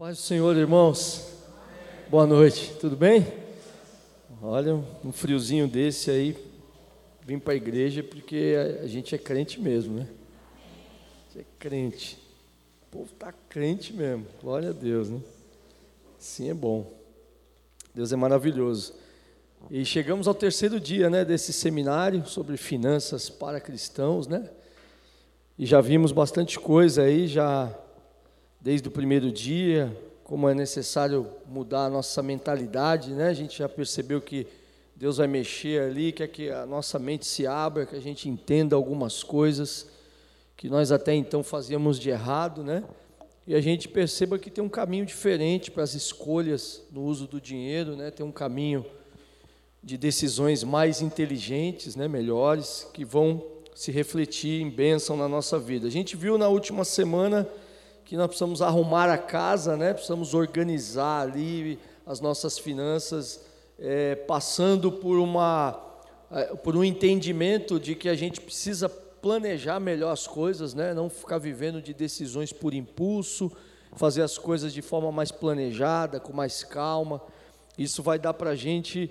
Paz do Senhor, irmãos. Boa noite, tudo bem? Olha, um friozinho desse aí, vim para a igreja porque a gente é crente mesmo, né? Você é crente. O povo está crente mesmo, glória a Deus, né? Sim, é bom. Deus é maravilhoso. E chegamos ao terceiro dia, né, desse seminário sobre finanças para cristãos, né? E já vimos bastante coisa aí, já desde o primeiro dia, como é necessário mudar a nossa mentalidade, né? A gente já percebeu que Deus vai mexer ali, quer que a nossa mente se abra, que a gente entenda algumas coisas que nós até então fazíamos de errado, né? E a gente perceba que tem um caminho diferente para as escolhas no uso do dinheiro, né? Tem um caminho de decisões mais inteligentes, né, melhores, que vão se refletir em bênção na nossa vida. A gente viu na última semana que nós precisamos arrumar a casa, né? precisamos organizar ali as nossas finanças, é, passando por, uma, é, por um entendimento de que a gente precisa planejar melhor as coisas, né? não ficar vivendo de decisões por impulso, fazer as coisas de forma mais planejada, com mais calma. Isso vai dar para a gente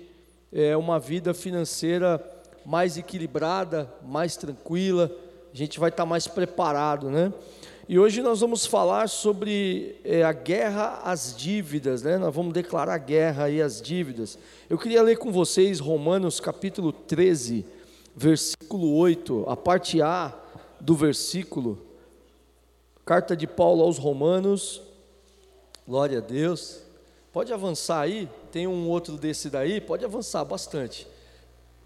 é, uma vida financeira mais equilibrada, mais tranquila, a gente vai estar mais preparado, né? E hoje nós vamos falar sobre é, a guerra às dívidas, né? Nós vamos declarar guerra aí às dívidas. Eu queria ler com vocês Romanos capítulo 13, versículo 8, a parte A do versículo. Carta de Paulo aos Romanos. Glória a Deus. Pode avançar aí, tem um outro desse daí, pode avançar bastante.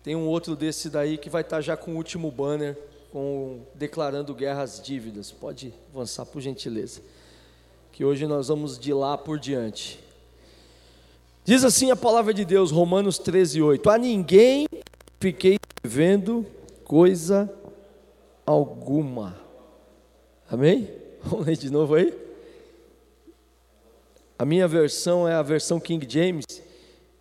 Tem um outro desse daí que vai estar já com o último banner com declarando guerra às dívidas. Pode avançar, por gentileza. Que hoje nós vamos de lá por diante. Diz assim a palavra de Deus, Romanos 13, 8: A ninguém fiquei devendo coisa alguma. Amém? Vamos ler de novo aí? A minha versão é a versão King James.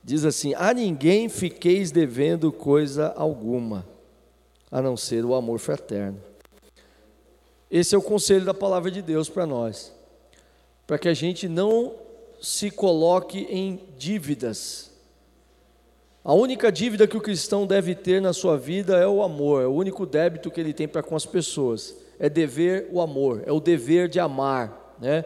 Diz assim: A ninguém fiqueis devendo coisa alguma a não ser o amor fraterno. Esse é o conselho da palavra de Deus para nós, para que a gente não se coloque em dívidas. A única dívida que o cristão deve ter na sua vida é o amor, é o único débito que ele tem para com as pessoas, é dever o amor, é o dever de amar, né?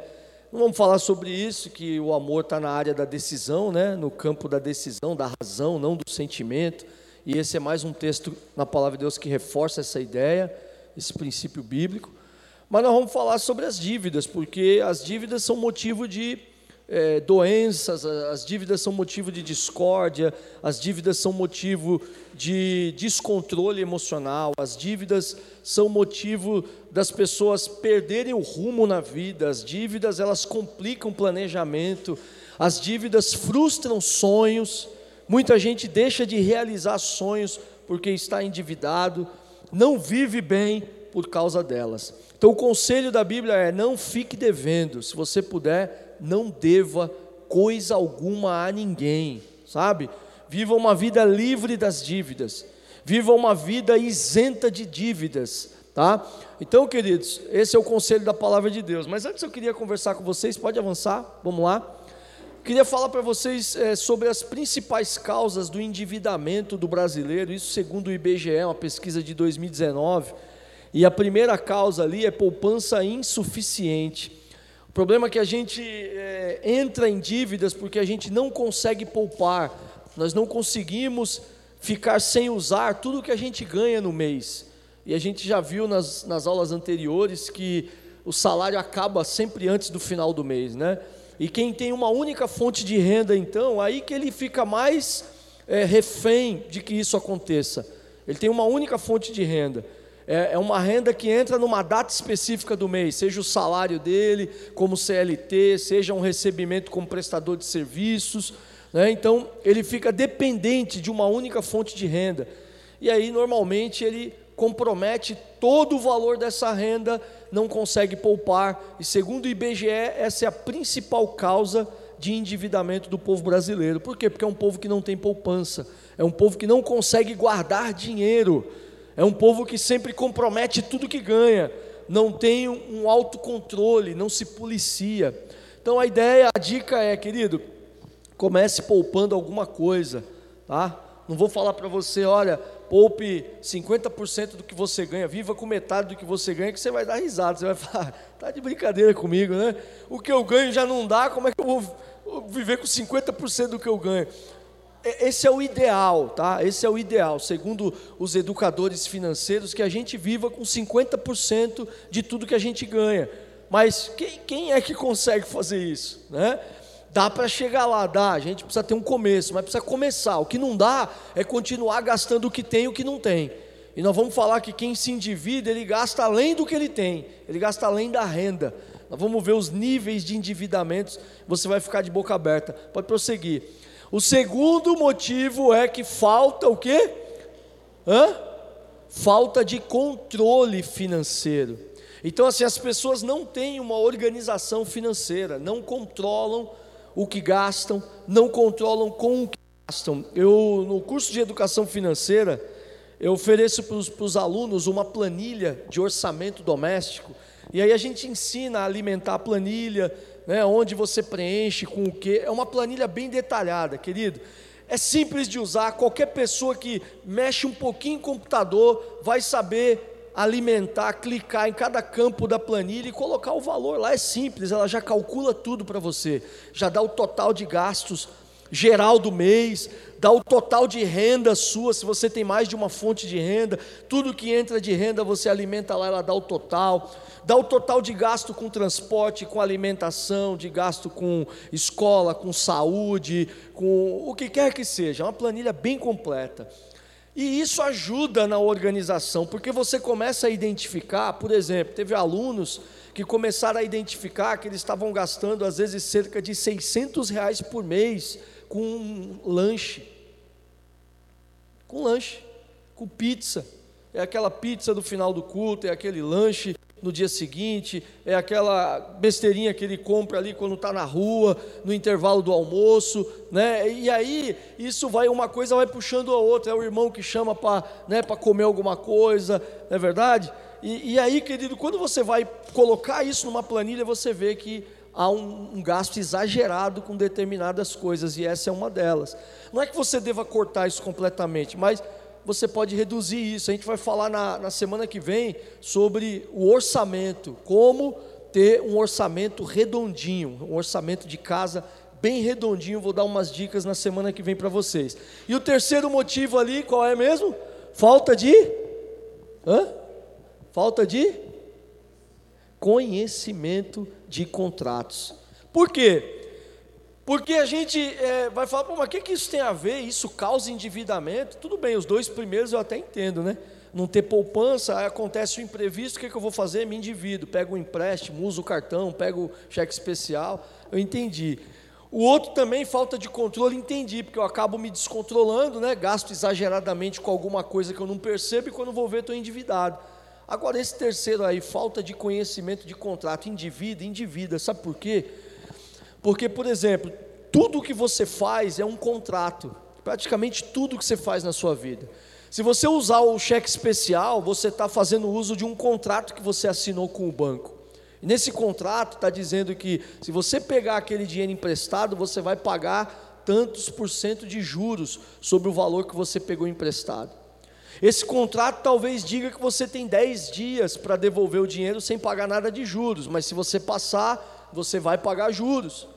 Não vamos falar sobre isso, que o amor está na área da decisão, né? no campo da decisão, da razão, não do sentimento. E esse é mais um texto na palavra de Deus que reforça essa ideia, esse princípio bíblico. Mas nós vamos falar sobre as dívidas, porque as dívidas são motivo de é, doenças, as dívidas são motivo de discórdia, as dívidas são motivo de descontrole emocional, as dívidas são motivo das pessoas perderem o rumo na vida, as dívidas elas complicam o planejamento, as dívidas frustram sonhos. Muita gente deixa de realizar sonhos porque está endividado, não vive bem por causa delas. Então, o conselho da Bíblia é: não fique devendo, se você puder, não deva coisa alguma a ninguém, sabe? Viva uma vida livre das dívidas, viva uma vida isenta de dívidas, tá? Então, queridos, esse é o conselho da palavra de Deus. Mas antes eu queria conversar com vocês, pode avançar, vamos lá. Queria falar para vocês é, sobre as principais causas do endividamento do brasileiro, isso segundo o IBGE, uma pesquisa de 2019. E a primeira causa ali é poupança insuficiente. O problema é que a gente é, entra em dívidas porque a gente não consegue poupar, nós não conseguimos ficar sem usar tudo que a gente ganha no mês. E a gente já viu nas, nas aulas anteriores que o salário acaba sempre antes do final do mês, né? E quem tem uma única fonte de renda, então, aí que ele fica mais é, refém de que isso aconteça. Ele tem uma única fonte de renda. É, é uma renda que entra numa data específica do mês, seja o salário dele, como CLT, seja um recebimento como prestador de serviços. Né? Então, ele fica dependente de uma única fonte de renda. E aí, normalmente, ele compromete todo o valor dessa renda, não consegue poupar, e segundo o IBGE, essa é a principal causa de endividamento do povo brasileiro. Por quê? Porque é um povo que não tem poupança, é um povo que não consegue guardar dinheiro, é um povo que sempre compromete tudo que ganha, não tem um autocontrole, não se policia. Então a ideia, a dica é, querido, comece poupando alguma coisa, tá? Não vou falar para você, olha, poupe 50% do que você ganha, viva com metade do que você ganha, que você vai dar risada, você vai falar, tá de brincadeira comigo, né? O que eu ganho já não dá, como é que eu vou viver com 50% do que eu ganho? Esse é o ideal, tá? Esse é o ideal, segundo os educadores financeiros, que a gente viva com 50% de tudo que a gente ganha. Mas quem, quem é que consegue fazer isso, né? Dá para chegar lá, dá. A gente precisa ter um começo, mas precisa começar. O que não dá é continuar gastando o que tem e o que não tem. E nós vamos falar que quem se endivida, ele gasta além do que ele tem, ele gasta além da renda. Nós vamos ver os níveis de endividamentos, você vai ficar de boca aberta. Pode prosseguir. O segundo motivo é que falta o quê? Hã? Falta de controle financeiro. Então, assim, as pessoas não têm uma organização financeira, não controlam o que gastam, não controlam com o que gastam. Eu, no curso de educação financeira, eu ofereço para os alunos uma planilha de orçamento doméstico, e aí a gente ensina a alimentar a planilha, né, onde você preenche, com o que. É uma planilha bem detalhada, querido. É simples de usar, qualquer pessoa que mexe um pouquinho em computador vai saber alimentar, clicar em cada campo da planilha e colocar o valor lá. É simples, ela já calcula tudo para você, já dá o total de gastos geral do mês, dá o total de renda sua, se você tem mais de uma fonte de renda, tudo que entra de renda você alimenta lá, ela dá o total, dá o total de gasto com transporte, com alimentação, de gasto com escola, com saúde, com o que quer que seja, é uma planilha bem completa. E isso ajuda na organização, porque você começa a identificar, por exemplo, teve alunos que começaram a identificar que eles estavam gastando às vezes cerca de 600 reais por mês com um lanche. Com lanche, com pizza. É aquela pizza do final do culto, é aquele lanche no dia seguinte, é aquela besteirinha que ele compra ali quando está na rua, no intervalo do almoço, né? E aí isso vai, uma coisa vai puxando a outra, é o irmão que chama para né, comer alguma coisa, não é verdade? E, e aí, querido, quando você vai colocar isso numa planilha, você vê que há um, um, gasto exagerado com determinadas coisas, e essa é uma delas. Não é que você deva cortar isso completamente, mas você pode reduzir isso. A gente vai falar na, na semana que vem sobre o orçamento, como ter um orçamento redondinho, um orçamento de casa bem redondinho. Vou dar umas dicas na semana que vem para vocês. E o terceiro motivo ali, qual é mesmo? Falta de. Hã? Falta de conhecimento de contratos. Por quê? Porque a gente é, vai falar, mas o que, que isso tem a ver? Isso causa endividamento? Tudo bem, os dois primeiros eu até entendo, né? Não ter poupança, acontece o imprevisto, o que, que eu vou fazer? Me endivido, pego um empréstimo, uso o cartão, pego o cheque especial, eu entendi. O outro também, falta de controle, entendi, porque eu acabo me descontrolando, né? gasto exageradamente com alguma coisa que eu não percebo e quando vou ver estou endividado. Agora, esse terceiro aí, falta de conhecimento de contrato, individa, individa, sabe por quê? Porque, por exemplo, tudo que você faz é um contrato, praticamente tudo que você faz na sua vida. Se você usar o cheque especial, você está fazendo uso de um contrato que você assinou com o banco. E nesse contrato está dizendo que se você pegar aquele dinheiro emprestado, você vai pagar tantos por cento de juros sobre o valor que você pegou emprestado. Esse contrato talvez diga que você tem 10 dias para devolver o dinheiro sem pagar nada de juros, mas se você passar, você vai pagar juros.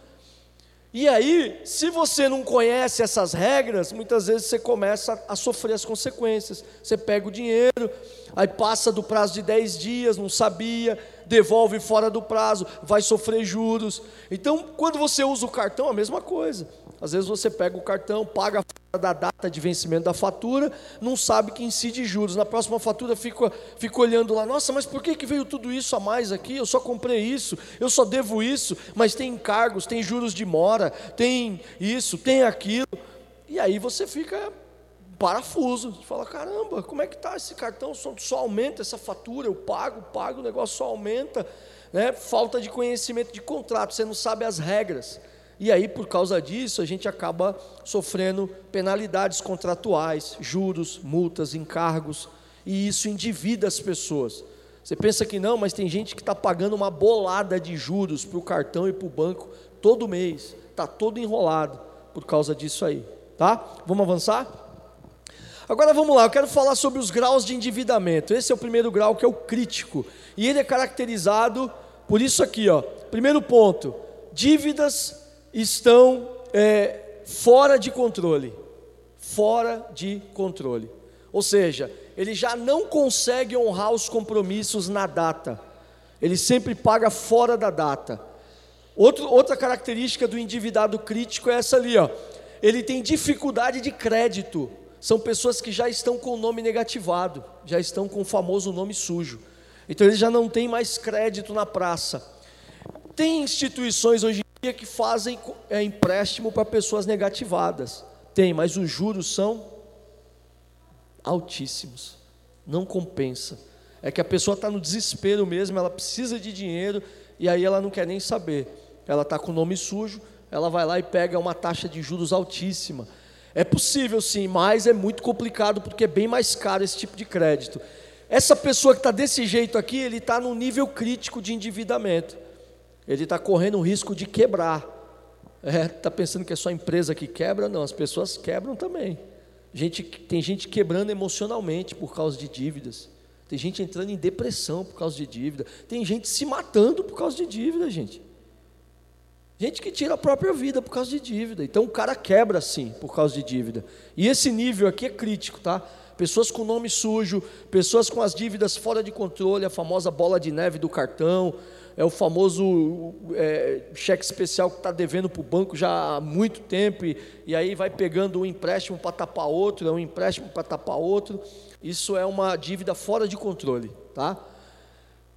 E aí, se você não conhece essas regras, muitas vezes você começa a sofrer as consequências. Você pega o dinheiro, aí passa do prazo de 10 dias, não sabia, devolve fora do prazo, vai sofrer juros. Então, quando você usa o cartão, a mesma coisa. Às vezes você pega o cartão, paga da data de vencimento da fatura, não sabe que incide juros. Na próxima fatura fica, fica olhando lá, nossa, mas por que, que veio tudo isso a mais aqui? Eu só comprei isso, eu só devo isso, mas tem encargos, tem juros de mora, tem isso, tem aquilo. E aí você fica parafuso. Você fala, caramba, como é que está esse cartão? Só, só aumenta essa fatura, eu pago, pago, o negócio só aumenta. Né? Falta de conhecimento de contrato, você não sabe as regras. E aí, por causa disso, a gente acaba sofrendo penalidades contratuais, juros, multas, encargos, e isso endivida as pessoas. Você pensa que não, mas tem gente que está pagando uma bolada de juros para o cartão e para o banco todo mês. Está todo enrolado por causa disso aí. Tá? Vamos avançar? Agora vamos lá, eu quero falar sobre os graus de endividamento. Esse é o primeiro grau que é o crítico. E ele é caracterizado por isso aqui, ó. Primeiro ponto: dívidas estão é, fora de controle. Fora de controle. Ou seja, ele já não consegue honrar os compromissos na data. Ele sempre paga fora da data. Outro, outra característica do endividado crítico é essa ali, ó. Ele tem dificuldade de crédito. São pessoas que já estão com o nome negativado, já estão com o famoso nome sujo. Então ele já não tem mais crédito na praça. Tem instituições hoje que fazem é, empréstimo para pessoas negativadas. Tem, mas os juros são altíssimos. Não compensa. É que a pessoa está no desespero mesmo, ela precisa de dinheiro e aí ela não quer nem saber. Ela está com o nome sujo, ela vai lá e pega uma taxa de juros altíssima. É possível sim, mas é muito complicado porque é bem mais caro esse tipo de crédito. Essa pessoa que está desse jeito aqui, ele está no nível crítico de endividamento. Ele está correndo o risco de quebrar. Está é, tá pensando que é só a empresa que quebra? Não, as pessoas quebram também. Gente, tem gente quebrando emocionalmente por causa de dívidas. Tem gente entrando em depressão por causa de dívida. Tem gente se matando por causa de dívida, gente. Gente que tira a própria vida por causa de dívida. Então o cara quebra sim por causa de dívida. E esse nível aqui é crítico, tá? Pessoas com nome sujo, pessoas com as dívidas fora de controle, a famosa bola de neve do cartão, é o famoso é, cheque especial que está devendo para o banco já há muito tempo, e, e aí vai pegando um empréstimo para tapar outro, é um empréstimo para tapar outro. Isso é uma dívida fora de controle, tá?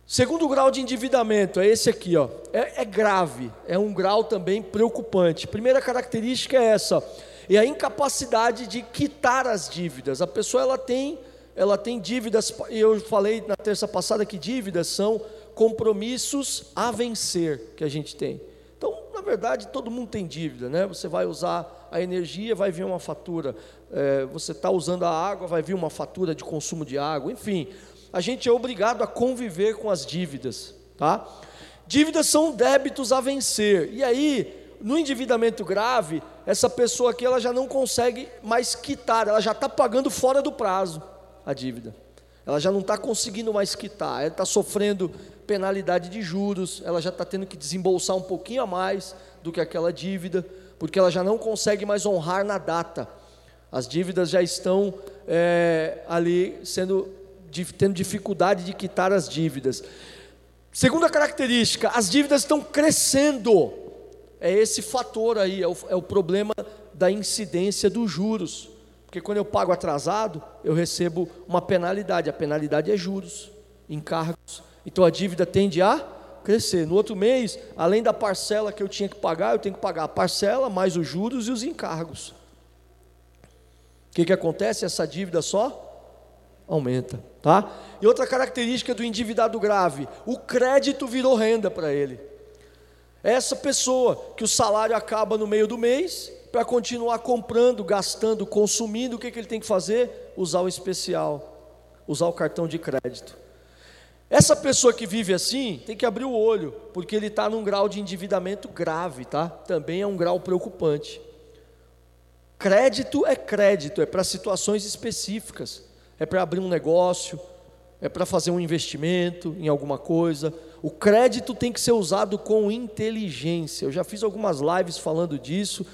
Segundo grau de endividamento é esse aqui, ó. É, é, grave, é um grau também preocupante. Primeira característica é essa, é a incapacidade de quitar as dívidas. A pessoa ela tem, ela tem dívidas. Eu falei na terça passada que dívidas são compromissos a vencer que a gente tem. Então, na verdade, todo mundo tem dívida, né? Você vai usar a energia, vai vir uma fatura. É, você está usando a água, vai vir uma fatura de consumo de água. Enfim, a gente é obrigado a conviver com as dívidas, tá? Dívidas são débitos a vencer. E aí, no endividamento grave, essa pessoa aqui ela já não consegue mais quitar, ela já está pagando fora do prazo a dívida. Ela já não está conseguindo mais quitar, ela está sofrendo penalidade de juros, ela já está tendo que desembolsar um pouquinho a mais do que aquela dívida, porque ela já não consegue mais honrar na data. As dívidas já estão é, ali sendo tendo dificuldade de quitar as dívidas. Segunda característica, as dívidas estão crescendo. É esse fator aí, é o, é o problema da incidência dos juros. Porque quando eu pago atrasado, eu recebo uma penalidade. A penalidade é juros, encargos. Então a dívida tende a crescer. No outro mês, além da parcela que eu tinha que pagar, eu tenho que pagar a parcela, mais os juros e os encargos. O que, que acontece? Essa dívida só aumenta, tá? E outra característica do endividado grave, o crédito virou renda para ele. Essa pessoa que o salário acaba no meio do mês, para continuar comprando, gastando, consumindo, o que, que ele tem que fazer? Usar o especial, usar o cartão de crédito. Essa pessoa que vive assim tem que abrir o olho, porque ele está num grau de endividamento grave, tá? Também é um grau preocupante. Crédito é crédito, é para situações específicas é para abrir um negócio, é para fazer um investimento em alguma coisa. O crédito tem que ser usado com inteligência. Eu já fiz algumas lives falando disso.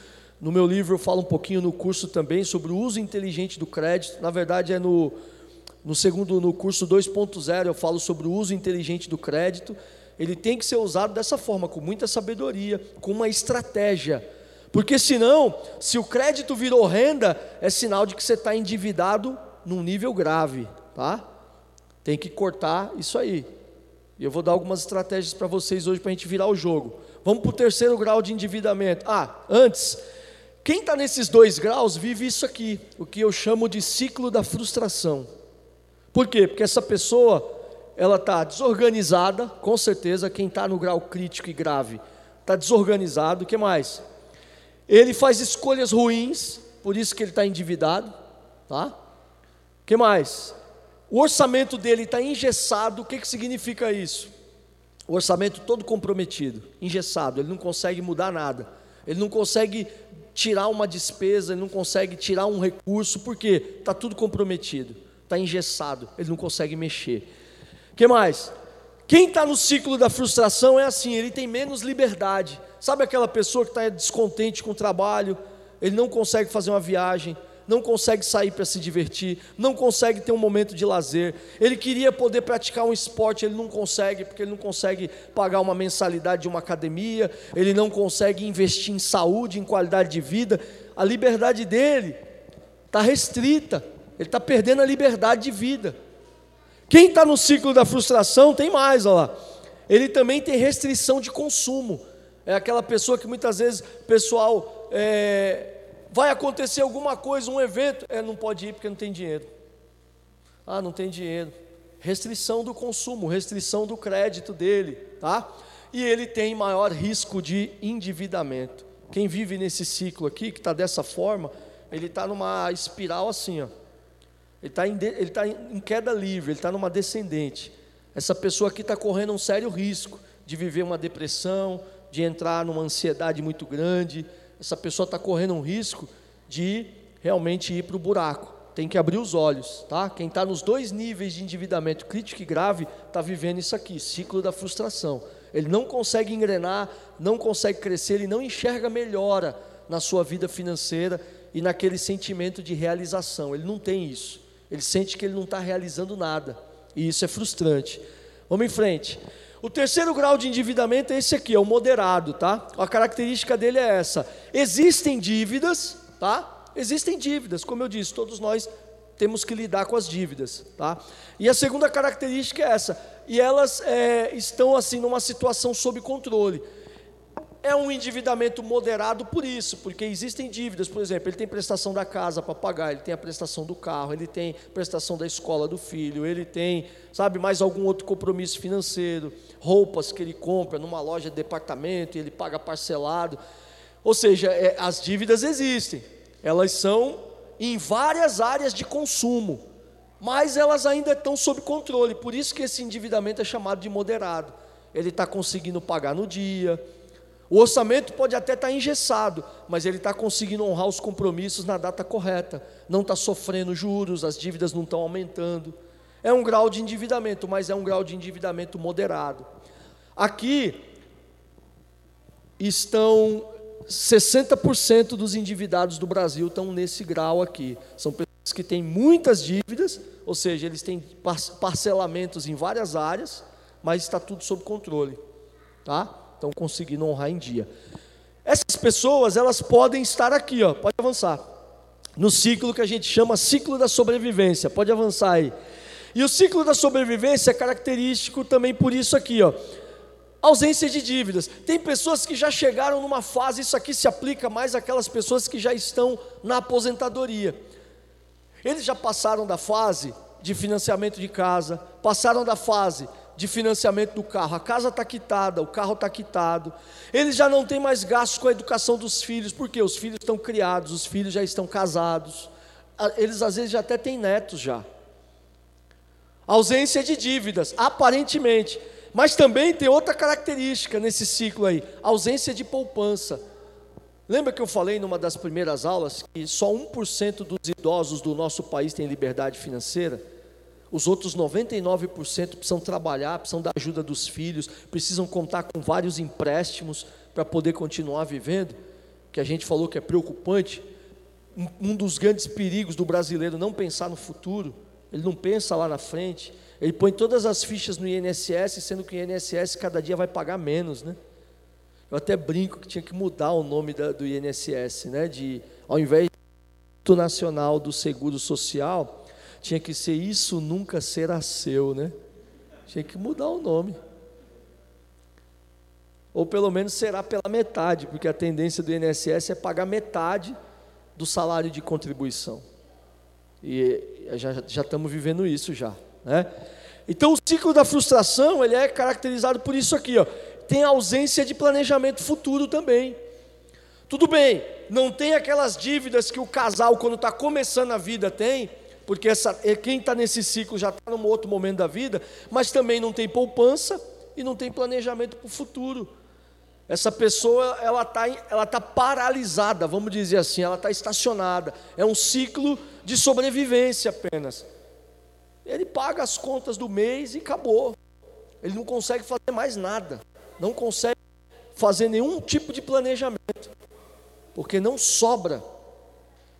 No meu livro eu falo um pouquinho no curso também sobre o uso inteligente do crédito. Na verdade é no, no segundo, no curso 2.0 eu falo sobre o uso inteligente do crédito. Ele tem que ser usado dessa forma, com muita sabedoria, com uma estratégia. Porque senão, se o crédito virou renda, é sinal de que você está endividado num nível grave, tá? Tem que cortar isso aí. E eu vou dar algumas estratégias para vocês hoje para a gente virar o jogo. Vamos para o terceiro grau de endividamento. Ah, antes, quem está nesses dois graus vive isso aqui, o que eu chamo de ciclo da frustração. Por quê? Porque essa pessoa, ela está desorganizada, com certeza, quem está no grau crítico e grave, está desorganizado. O que mais? Ele faz escolhas ruins, por isso que ele está endividado, tá? que mais? O orçamento dele está engessado, o que, que significa isso? O orçamento todo comprometido, engessado, ele não consegue mudar nada, ele não consegue tirar uma despesa, ele não consegue tirar um recurso, porque está tudo comprometido, está engessado, ele não consegue mexer. O que mais? Quem está no ciclo da frustração é assim, ele tem menos liberdade. Sabe aquela pessoa que está descontente com o trabalho, ele não consegue fazer uma viagem, não consegue sair para se divertir, não consegue ter um momento de lazer. Ele queria poder praticar um esporte, ele não consegue, porque ele não consegue pagar uma mensalidade de uma academia, ele não consegue investir em saúde, em qualidade de vida. A liberdade dele está restrita, ele está perdendo a liberdade de vida. Quem está no ciclo da frustração tem mais, olha lá. Ele também tem restrição de consumo. É aquela pessoa que muitas vezes o pessoal é, vai acontecer alguma coisa, um evento, é, não pode ir porque não tem dinheiro. Ah, não tem dinheiro. Restrição do consumo, restrição do crédito dele, tá? E ele tem maior risco de endividamento. Quem vive nesse ciclo aqui, que está dessa forma, ele está numa espiral assim, ó. Ele está em, tá em queda livre, ele está numa descendente. Essa pessoa aqui está correndo um sério risco de viver uma depressão, de entrar numa ansiedade muito grande, essa pessoa está correndo um risco de realmente ir para o buraco. Tem que abrir os olhos, tá? Quem está nos dois níveis de endividamento crítico e grave está vivendo isso aqui, ciclo da frustração. Ele não consegue engrenar, não consegue crescer, ele não enxerga melhora na sua vida financeira e naquele sentimento de realização. Ele não tem isso. Ele sente que ele não está realizando nada. E isso é frustrante. Vamos em frente. O terceiro grau de endividamento é esse aqui, é o moderado, tá? A característica dele é essa. Existem dívidas, tá? Existem dívidas, como eu disse, todos nós temos que lidar com as dívidas, tá? E a segunda característica é essa. E elas é, estão assim numa situação sob controle é um endividamento moderado por isso, porque existem dívidas, por exemplo, ele tem prestação da casa para pagar, ele tem a prestação do carro, ele tem prestação da escola do filho, ele tem, sabe, mais algum outro compromisso financeiro, roupas que ele compra numa loja de departamento e ele paga parcelado. Ou seja, é, as dívidas existem, elas são em várias áreas de consumo, mas elas ainda estão sob controle, por isso que esse endividamento é chamado de moderado. Ele está conseguindo pagar no dia, o orçamento pode até estar engessado, mas ele está conseguindo honrar os compromissos na data correta, não está sofrendo juros, as dívidas não estão aumentando. É um grau de endividamento, mas é um grau de endividamento moderado. Aqui estão 60% dos endividados do Brasil estão nesse grau aqui. São pessoas que têm muitas dívidas, ou seja, eles têm parcelamentos em várias áreas, mas está tudo sob controle, tá? Estão conseguindo honrar em dia. Essas pessoas, elas podem estar aqui, ó, pode avançar. No ciclo que a gente chama ciclo da sobrevivência, pode avançar aí. E o ciclo da sobrevivência é característico também por isso aqui, ó. Ausência de dívidas. Tem pessoas que já chegaram numa fase, isso aqui se aplica mais àquelas pessoas que já estão na aposentadoria. Eles já passaram da fase de financiamento de casa, passaram da fase de financiamento do carro. A casa está quitada, o carro está quitado. Eles já não têm mais gastos com a educação dos filhos, porque os filhos estão criados, os filhos já estão casados. Eles às vezes já até têm netos já. Ausência de dívidas, aparentemente. Mas também tem outra característica nesse ciclo aí: ausência de poupança. Lembra que eu falei numa das primeiras aulas que só 1% dos idosos do nosso país tem liberdade financeira? Os outros 99% precisam trabalhar, precisam da ajuda dos filhos, precisam contar com vários empréstimos para poder continuar vivendo, que a gente falou que é preocupante. Um dos grandes perigos do brasileiro não pensar no futuro, ele não pensa lá na frente, ele põe todas as fichas no INSS, sendo que o INSS cada dia vai pagar menos, né? Eu até brinco que tinha que mudar o nome da, do INSS, né? De, ao invés do Nacional do Seguro Social, tinha que ser Isso Nunca Será Seu, né? Tinha que mudar o nome. Ou pelo menos será pela metade, porque a tendência do INSS é pagar metade do salário de contribuição. E já, já estamos vivendo isso já, né? Então o ciclo da frustração, ele é caracterizado por isso aqui, ó. Tem ausência de planejamento futuro também. Tudo bem, não tem aquelas dívidas que o casal, quando está começando a vida, tem, porque essa, quem está nesse ciclo já está num outro momento da vida, mas também não tem poupança e não tem planejamento para o futuro. Essa pessoa ela está ela tá paralisada, vamos dizer assim, ela está estacionada. É um ciclo de sobrevivência apenas. Ele paga as contas do mês e acabou. Ele não consegue fazer mais nada. Não consegue fazer nenhum tipo de planejamento. Porque não sobra.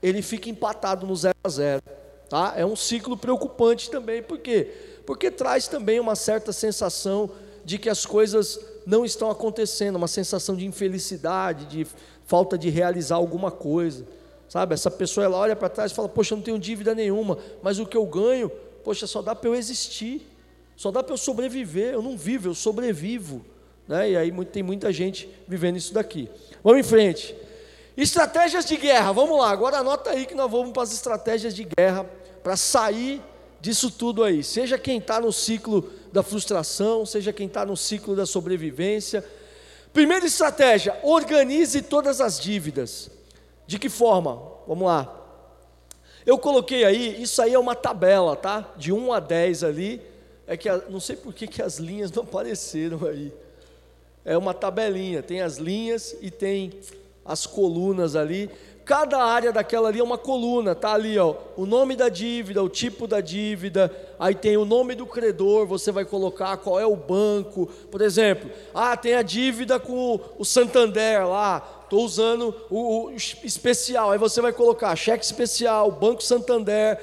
Ele fica empatado no zero a zero. Tá? É um ciclo preocupante também. Por quê? Porque traz também uma certa sensação de que as coisas não estão acontecendo, uma sensação de infelicidade, de falta de realizar alguma coisa. Sabe, essa pessoa ela olha para trás e fala: Poxa, eu não tenho dívida nenhuma, mas o que eu ganho, poxa, só dá para eu existir, só dá para eu sobreviver. Eu não vivo, eu sobrevivo. Né? E aí tem muita gente vivendo isso daqui. Vamos em frente. Estratégias de guerra, vamos lá. Agora anota aí que nós vamos para as estratégias de guerra para sair disso tudo aí. Seja quem está no ciclo da frustração, seja quem está no ciclo da sobrevivência. Primeira estratégia: organize todas as dívidas. De que forma? Vamos lá. Eu coloquei aí, isso aí é uma tabela, tá? De 1 a 10 ali. É que não sei por que, que as linhas não apareceram aí. É uma tabelinha, tem as linhas e tem as colunas ali. Cada área daquela ali é uma coluna, tá ali, ó, o nome da dívida, o tipo da dívida, aí tem o nome do credor, você vai colocar qual é o banco, por exemplo, ah, tem a dívida com o Santander lá, estou usando o, o especial, aí você vai colocar cheque especial, Banco Santander,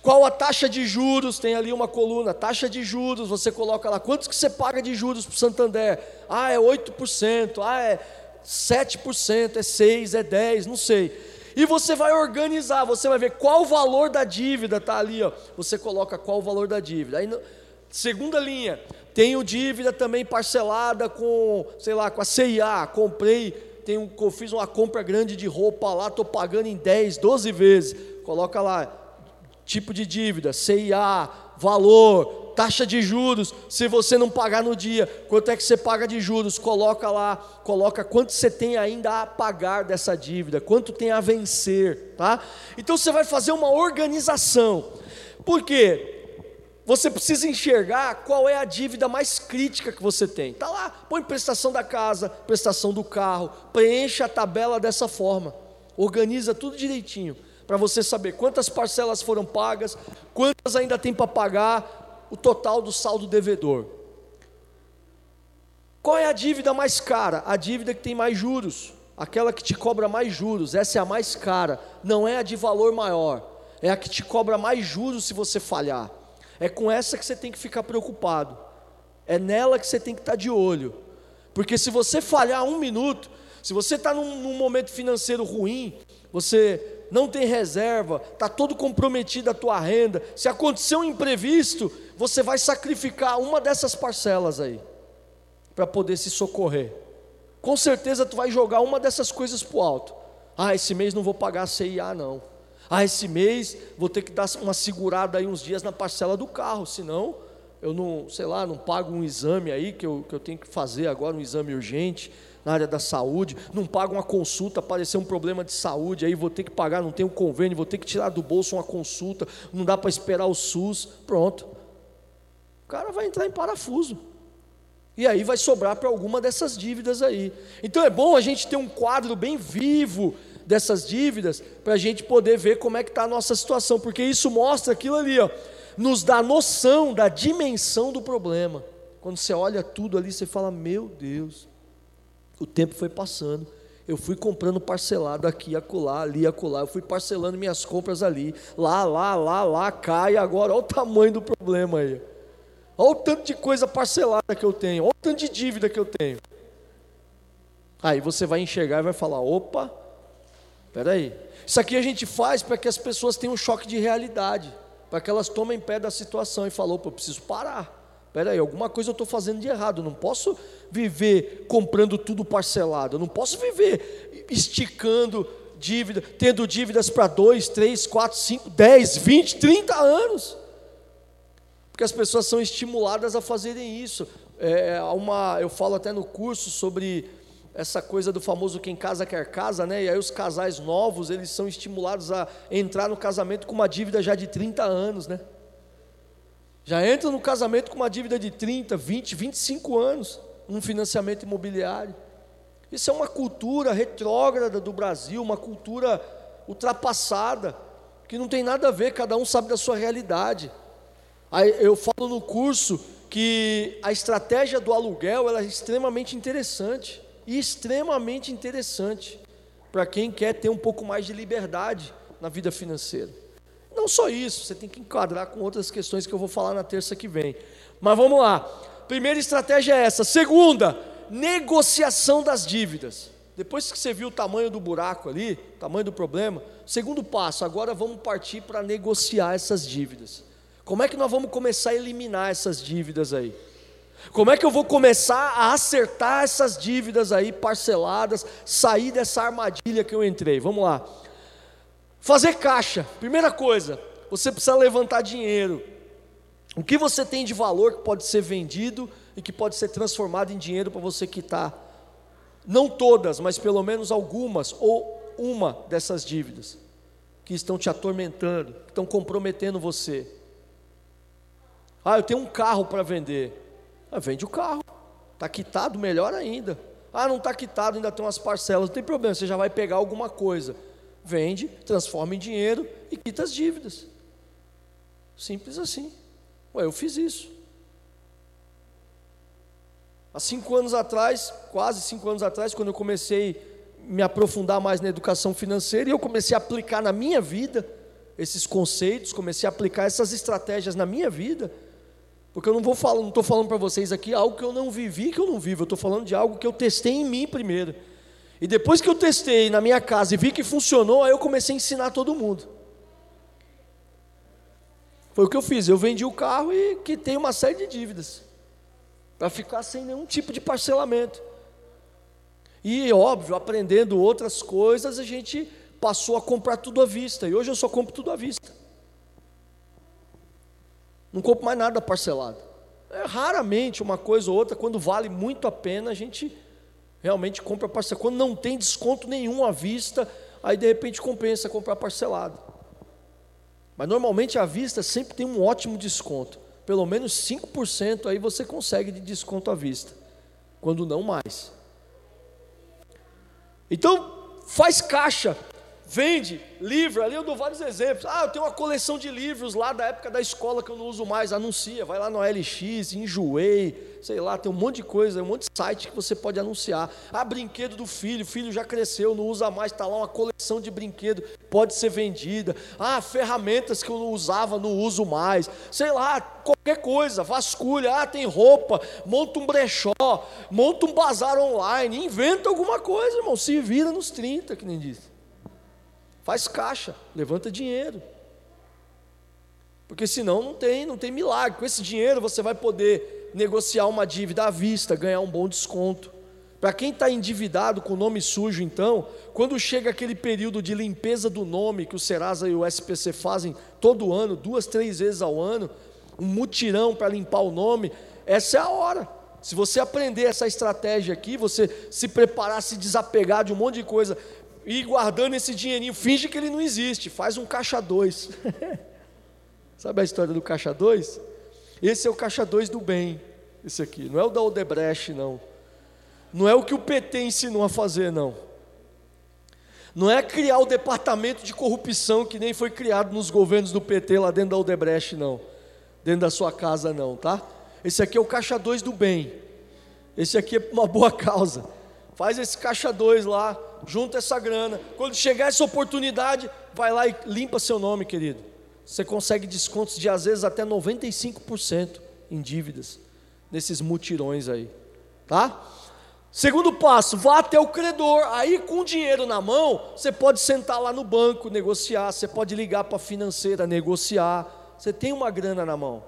qual a taxa de juros? Tem ali uma coluna, taxa de juros, você coloca lá, quantos que você paga de juros para o Santander? Ah, é 8%, ah, é 7%, é 6%, é 10%, não sei. E você vai organizar, você vai ver qual o valor da dívida, está ali, ó. Você coloca qual o valor da dívida. Aí, segunda linha, tenho dívida também parcelada com, sei lá, com a CIA, comprei, tenho, fiz uma compra grande de roupa lá, estou pagando em 10, 12 vezes. Coloca lá, tipo de dívida, CIA, valor, taxa de juros, se você não pagar no dia, quanto é que você paga de juros? Coloca lá, coloca quanto você tem ainda a pagar dessa dívida, quanto tem a vencer, tá? Então você vai fazer uma organização. Por quê? Você precisa enxergar qual é a dívida mais crítica que você tem. Tá lá, põe prestação da casa, prestação do carro, preencha a tabela dessa forma. Organiza tudo direitinho para você saber quantas parcelas foram pagas, quantas ainda tem para pagar, o total do saldo devedor. Qual é a dívida mais cara? A dívida que tem mais juros, aquela que te cobra mais juros, essa é a mais cara, não é a de valor maior, é a que te cobra mais juros se você falhar. É com essa que você tem que ficar preocupado, é nela que você tem que estar de olho, porque se você falhar um minuto, se você está num, num momento financeiro ruim, você não tem reserva, está todo comprometido a tua renda, se acontecer um imprevisto, você vai sacrificar uma dessas parcelas aí, para poder se socorrer. Com certeza tu vai jogar uma dessas coisas para o alto. Ah, esse mês não vou pagar a CIA não. Ah, esse mês vou ter que dar uma segurada aí uns dias na parcela do carro, senão eu não, sei lá, não pago um exame aí que eu, que eu tenho que fazer agora, um exame urgente na área da saúde, não pago uma consulta, aparecer um problema de saúde, aí vou ter que pagar, não tenho convênio, vou ter que tirar do bolso uma consulta, não dá para esperar o SUS, pronto. O cara vai entrar em parafuso. E aí vai sobrar para alguma dessas dívidas aí. Então é bom a gente ter um quadro bem vivo dessas dívidas, para a gente poder ver como é que está a nossa situação, porque isso mostra aquilo ali, ó, nos dá noção da dimensão do problema. Quando você olha tudo ali, você fala, meu Deus, o tempo foi passando. Eu fui comprando parcelado aqui, acolá, ali, acolá. Eu fui parcelando minhas compras ali. Lá, lá, lá, lá, cai. Agora, olha o tamanho do problema aí. Olha o tanto de coisa parcelada que eu tenho. Olha o tanto de dívida que eu tenho. Aí você vai enxergar e vai falar: opa, peraí. Isso aqui a gente faz para que as pessoas tenham um choque de realidade. Para que elas tomem pé da situação e falem: opa, eu preciso parar. Espera aí, alguma coisa eu estou fazendo de errado. Eu não posso viver comprando tudo parcelado. Eu não posso viver esticando dívida, tendo dívidas para dois, três, quatro, cinco, dez, vinte, trinta anos. Porque as pessoas são estimuladas a fazerem isso. É, uma, eu falo até no curso sobre essa coisa do famoso quem casa quer casa, né? E aí os casais novos, eles são estimulados a entrar no casamento com uma dívida já de 30 anos, né? Já entram no casamento com uma dívida de 30, 20, 25 anos, um financiamento imobiliário. Isso é uma cultura retrógrada do Brasil, uma cultura ultrapassada, que não tem nada a ver, cada um sabe da sua realidade. Aí eu falo no curso que a estratégia do aluguel é extremamente interessante e extremamente interessante para quem quer ter um pouco mais de liberdade na vida financeira. Não só isso, você tem que enquadrar com outras questões que eu vou falar na terça que vem. Mas vamos lá. Primeira estratégia é essa. Segunda, negociação das dívidas. Depois que você viu o tamanho do buraco ali, o tamanho do problema, segundo passo, agora vamos partir para negociar essas dívidas. Como é que nós vamos começar a eliminar essas dívidas aí? Como é que eu vou começar a acertar essas dívidas aí parceladas, sair dessa armadilha que eu entrei? Vamos lá. Fazer caixa. Primeira coisa, você precisa levantar dinheiro. O que você tem de valor que pode ser vendido e que pode ser transformado em dinheiro para você quitar? Não todas, mas pelo menos algumas ou uma dessas dívidas que estão te atormentando, que estão comprometendo você. Ah, eu tenho um carro para vender. Ah, vende o carro. Está quitado, melhor ainda. Ah, não está quitado, ainda tem umas parcelas. Não tem problema, você já vai pegar alguma coisa. Vende, transforma em dinheiro e quita as dívidas. Simples assim. Ué, eu fiz isso. Há cinco anos atrás, quase cinco anos atrás, quando eu comecei a me aprofundar mais na educação financeira, e eu comecei a aplicar na minha vida esses conceitos, comecei a aplicar essas estratégias na minha vida. Porque eu não vou falar, não estou falando para vocês aqui algo que eu não vivi, que eu não vivo. Eu estou falando de algo que eu testei em mim primeiro. E depois que eu testei na minha casa e vi que funcionou, aí eu comecei a ensinar todo mundo. Foi o que eu fiz. Eu vendi o carro e quitei uma série de dívidas. Para ficar sem nenhum tipo de parcelamento. E óbvio, aprendendo outras coisas, a gente passou a comprar tudo à vista. E hoje eu só compro tudo à vista. Não compro mais nada parcelado. É raramente uma coisa ou outra, quando vale muito a pena, a gente realmente compra parcelado. Quando não tem desconto nenhum à vista, aí de repente compensa comprar parcelado. Mas normalmente à vista sempre tem um ótimo desconto. Pelo menos 5% aí você consegue de desconto à vista. Quando não mais. Então, faz caixa vende livro, ali eu dou vários exemplos. Ah, eu tenho uma coleção de livros lá da época da escola que eu não uso mais, anuncia, vai lá no LX, enjoei, sei lá, tem um monte de coisa, um monte de site que você pode anunciar. Ah, brinquedo do filho, filho já cresceu, não usa mais, está lá uma coleção de brinquedo, pode ser vendida. Ah, ferramentas que eu não usava, não uso mais. Sei lá, qualquer coisa, vasculha, ah, tem roupa, monta um brechó, monta um bazar online, inventa alguma coisa, irmão, se vira nos 30, que nem disse. Faz caixa, levanta dinheiro. Porque senão não tem, não tem milagre. Com esse dinheiro você vai poder negociar uma dívida à vista, ganhar um bom desconto. Para quem está endividado com o nome sujo, então, quando chega aquele período de limpeza do nome que o Serasa e o SPC fazem todo ano, duas, três vezes ao ano, um mutirão para limpar o nome, essa é a hora. Se você aprender essa estratégia aqui, você se preparar, se desapegar de um monte de coisa, e guardando esse dinheirinho, finge que ele não existe, faz um caixa 2. Sabe a história do caixa 2? Esse é o caixa 2 do bem, esse aqui, não é o da Odebrecht, não. Não é o que o PT ensinou a fazer, não. Não é criar o departamento de corrupção que nem foi criado nos governos do PT lá dentro da Odebrecht, não. Dentro da sua casa, não, tá? Esse aqui é o caixa 2 do bem. Esse aqui é uma boa causa. Faz esse caixa 2 lá, junta essa grana. Quando chegar essa oportunidade, vai lá e limpa seu nome, querido. Você consegue descontos de às vezes até 95% em dívidas nesses mutirões aí, tá? Segundo passo, vá até o credor. Aí com o dinheiro na mão, você pode sentar lá no banco, negociar, você pode ligar para a financeira, negociar. Você tem uma grana na mão.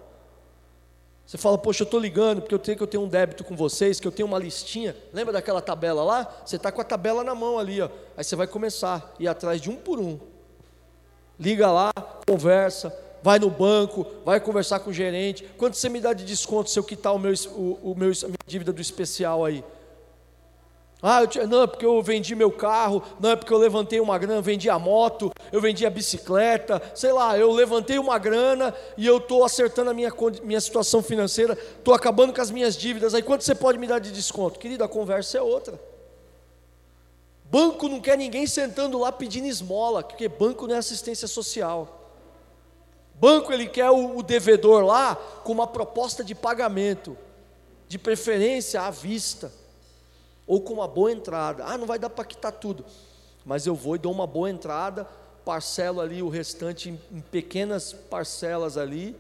Você fala, poxa, eu estou ligando porque eu tenho que eu tenho um débito com vocês, que eu tenho uma listinha. Lembra daquela tabela lá? Você está com a tabela na mão ali, ó. Aí você vai começar a ir atrás de um por um. Liga lá, conversa, vai no banco, vai conversar com o gerente. Quanto você me dá de desconto se eu quitar o meu, o, o meu, a minha dívida do especial aí? Ah, eu, não, é porque eu vendi meu carro, não é porque eu levantei uma grana, vendi a moto, eu vendi a bicicleta, sei lá, eu levantei uma grana e eu estou acertando a minha, minha situação financeira, estou acabando com as minhas dívidas, aí quanto você pode me dar de desconto? Querido, a conversa é outra. Banco não quer ninguém sentando lá pedindo esmola, porque banco não é assistência social. Banco ele quer o, o devedor lá com uma proposta de pagamento, de preferência à vista ou com uma boa entrada. Ah, não vai dar para quitar tudo, mas eu vou e dou uma boa entrada, parcelo ali o restante em, pequenas parcelas ali,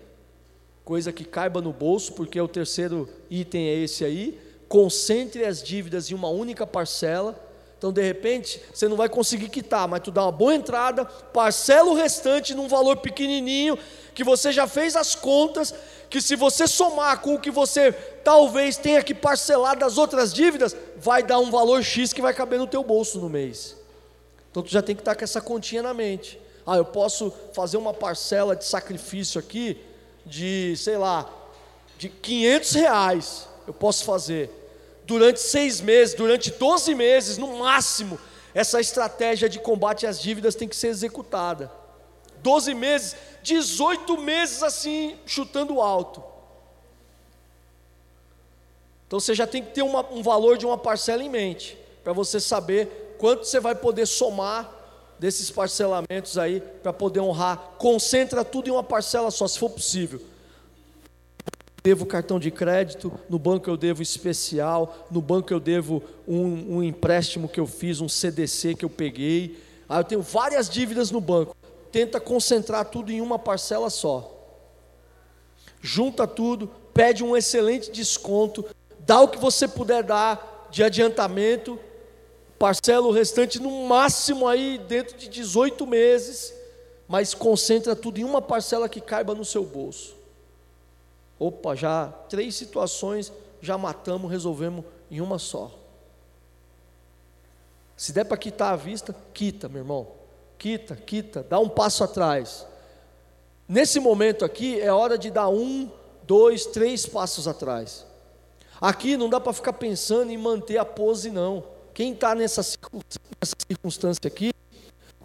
coisa que caiba no bolso, porque o terceiro item é esse aí. Concentre as dívidas em uma única parcela. Então, de repente, você não vai conseguir quitar, mas tu dá uma boa entrada, parcela o restante num valor pequenininho, que você já fez as contas, que se você somar com o que você talvez tenha que parcelar das outras dívidas, vai dar um valor X que vai caber no teu bolso no mês. Então tu já tem que estar com essa continha na mente. Ah, eu posso fazer uma parcela de sacrifício aqui de, sei lá, de 500 reais. Eu posso fazer. Durante seis meses, durante 12 meses, no máximo, essa estratégia de combate às dívidas tem que ser executada. 12 meses, 18 meses assim, chutando alto. Então você já tem que ter uma, um valor de uma parcela em mente, para você saber quanto você vai poder somar desses parcelamentos aí, para poder honrar. Concentra tudo em uma parcela só, se for possível. Devo cartão de crédito, no banco eu devo especial, no banco eu devo um, um empréstimo que eu fiz, um CDC que eu peguei. Ah, eu tenho várias dívidas no banco tenta concentrar tudo em uma parcela só. Junta tudo, pede um excelente desconto, dá o que você puder dar de adiantamento, parcela o restante no máximo aí dentro de 18 meses, mas concentra tudo em uma parcela que caiba no seu bolso. Opa, já três situações já matamos, resolvemos em uma só. Se der para quitar a vista, quita, meu irmão quita, quita, dá um passo atrás. Nesse momento aqui é hora de dar um, dois, três passos atrás. Aqui não dá para ficar pensando em manter a pose, não. Quem está nessa, circunstância aqui,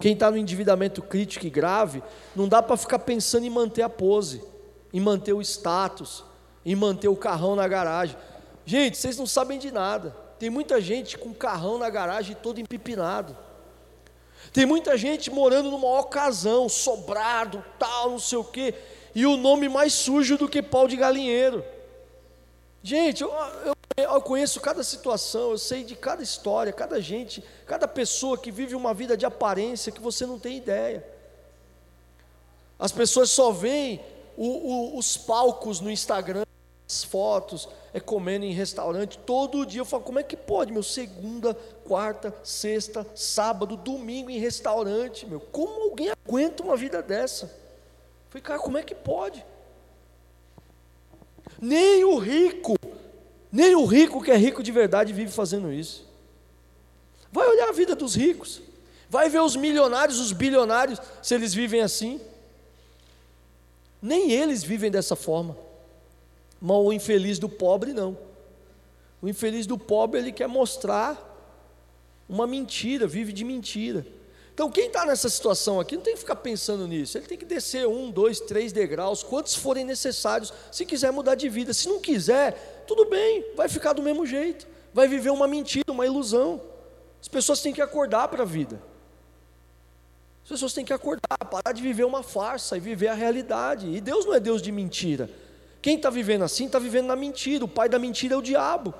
quem está no endividamento crítico e grave, não dá para ficar pensando em manter a pose, em manter o status, em manter o carrão na garagem. Gente, vocês não sabem de nada. Tem muita gente com carrão na garagem todo empipinado. Tem muita gente morando numa ocasião, sobrado, tal, não sei o quê, e o nome mais sujo do que pau de galinheiro. Gente, eu, eu, eu, conheço cada situação, eu sei de cada história, cada gente, cada pessoa que vive uma vida de aparência que você não tem ideia. As pessoas só veem o, o, os palcos no Instagram, as fotos, é comendo em restaurante, todo dia eu falo, como é que pode, meu? Segunda, quarta, sexta, sábado, domingo em restaurante, meu. Como alguém aguenta uma vida dessa? Eu falei, cara, como é que pode? Nem o rico, nem o rico que é rico de verdade vive fazendo isso. Vai olhar a vida dos ricos, vai ver os milionários, os bilionários, se eles vivem assim. Nem eles vivem dessa forma. Mas o infeliz do pobre não. O infeliz do pobre ele quer mostrar uma mentira, vive de mentira. Então quem está nessa situação aqui não tem que ficar pensando nisso. Ele tem que descer um, dois, três degraus, quantos forem necessários, se quiser mudar de vida. Se não quiser, tudo bem, vai ficar do mesmo jeito. Vai viver uma mentira, uma ilusão. As pessoas têm que acordar para a vida. As pessoas têm que acordar, parar de viver uma farsa e viver a realidade. E Deus não é Deus de mentira. Quem está vivendo assim está vivendo na mentira. O pai da mentira é o diabo.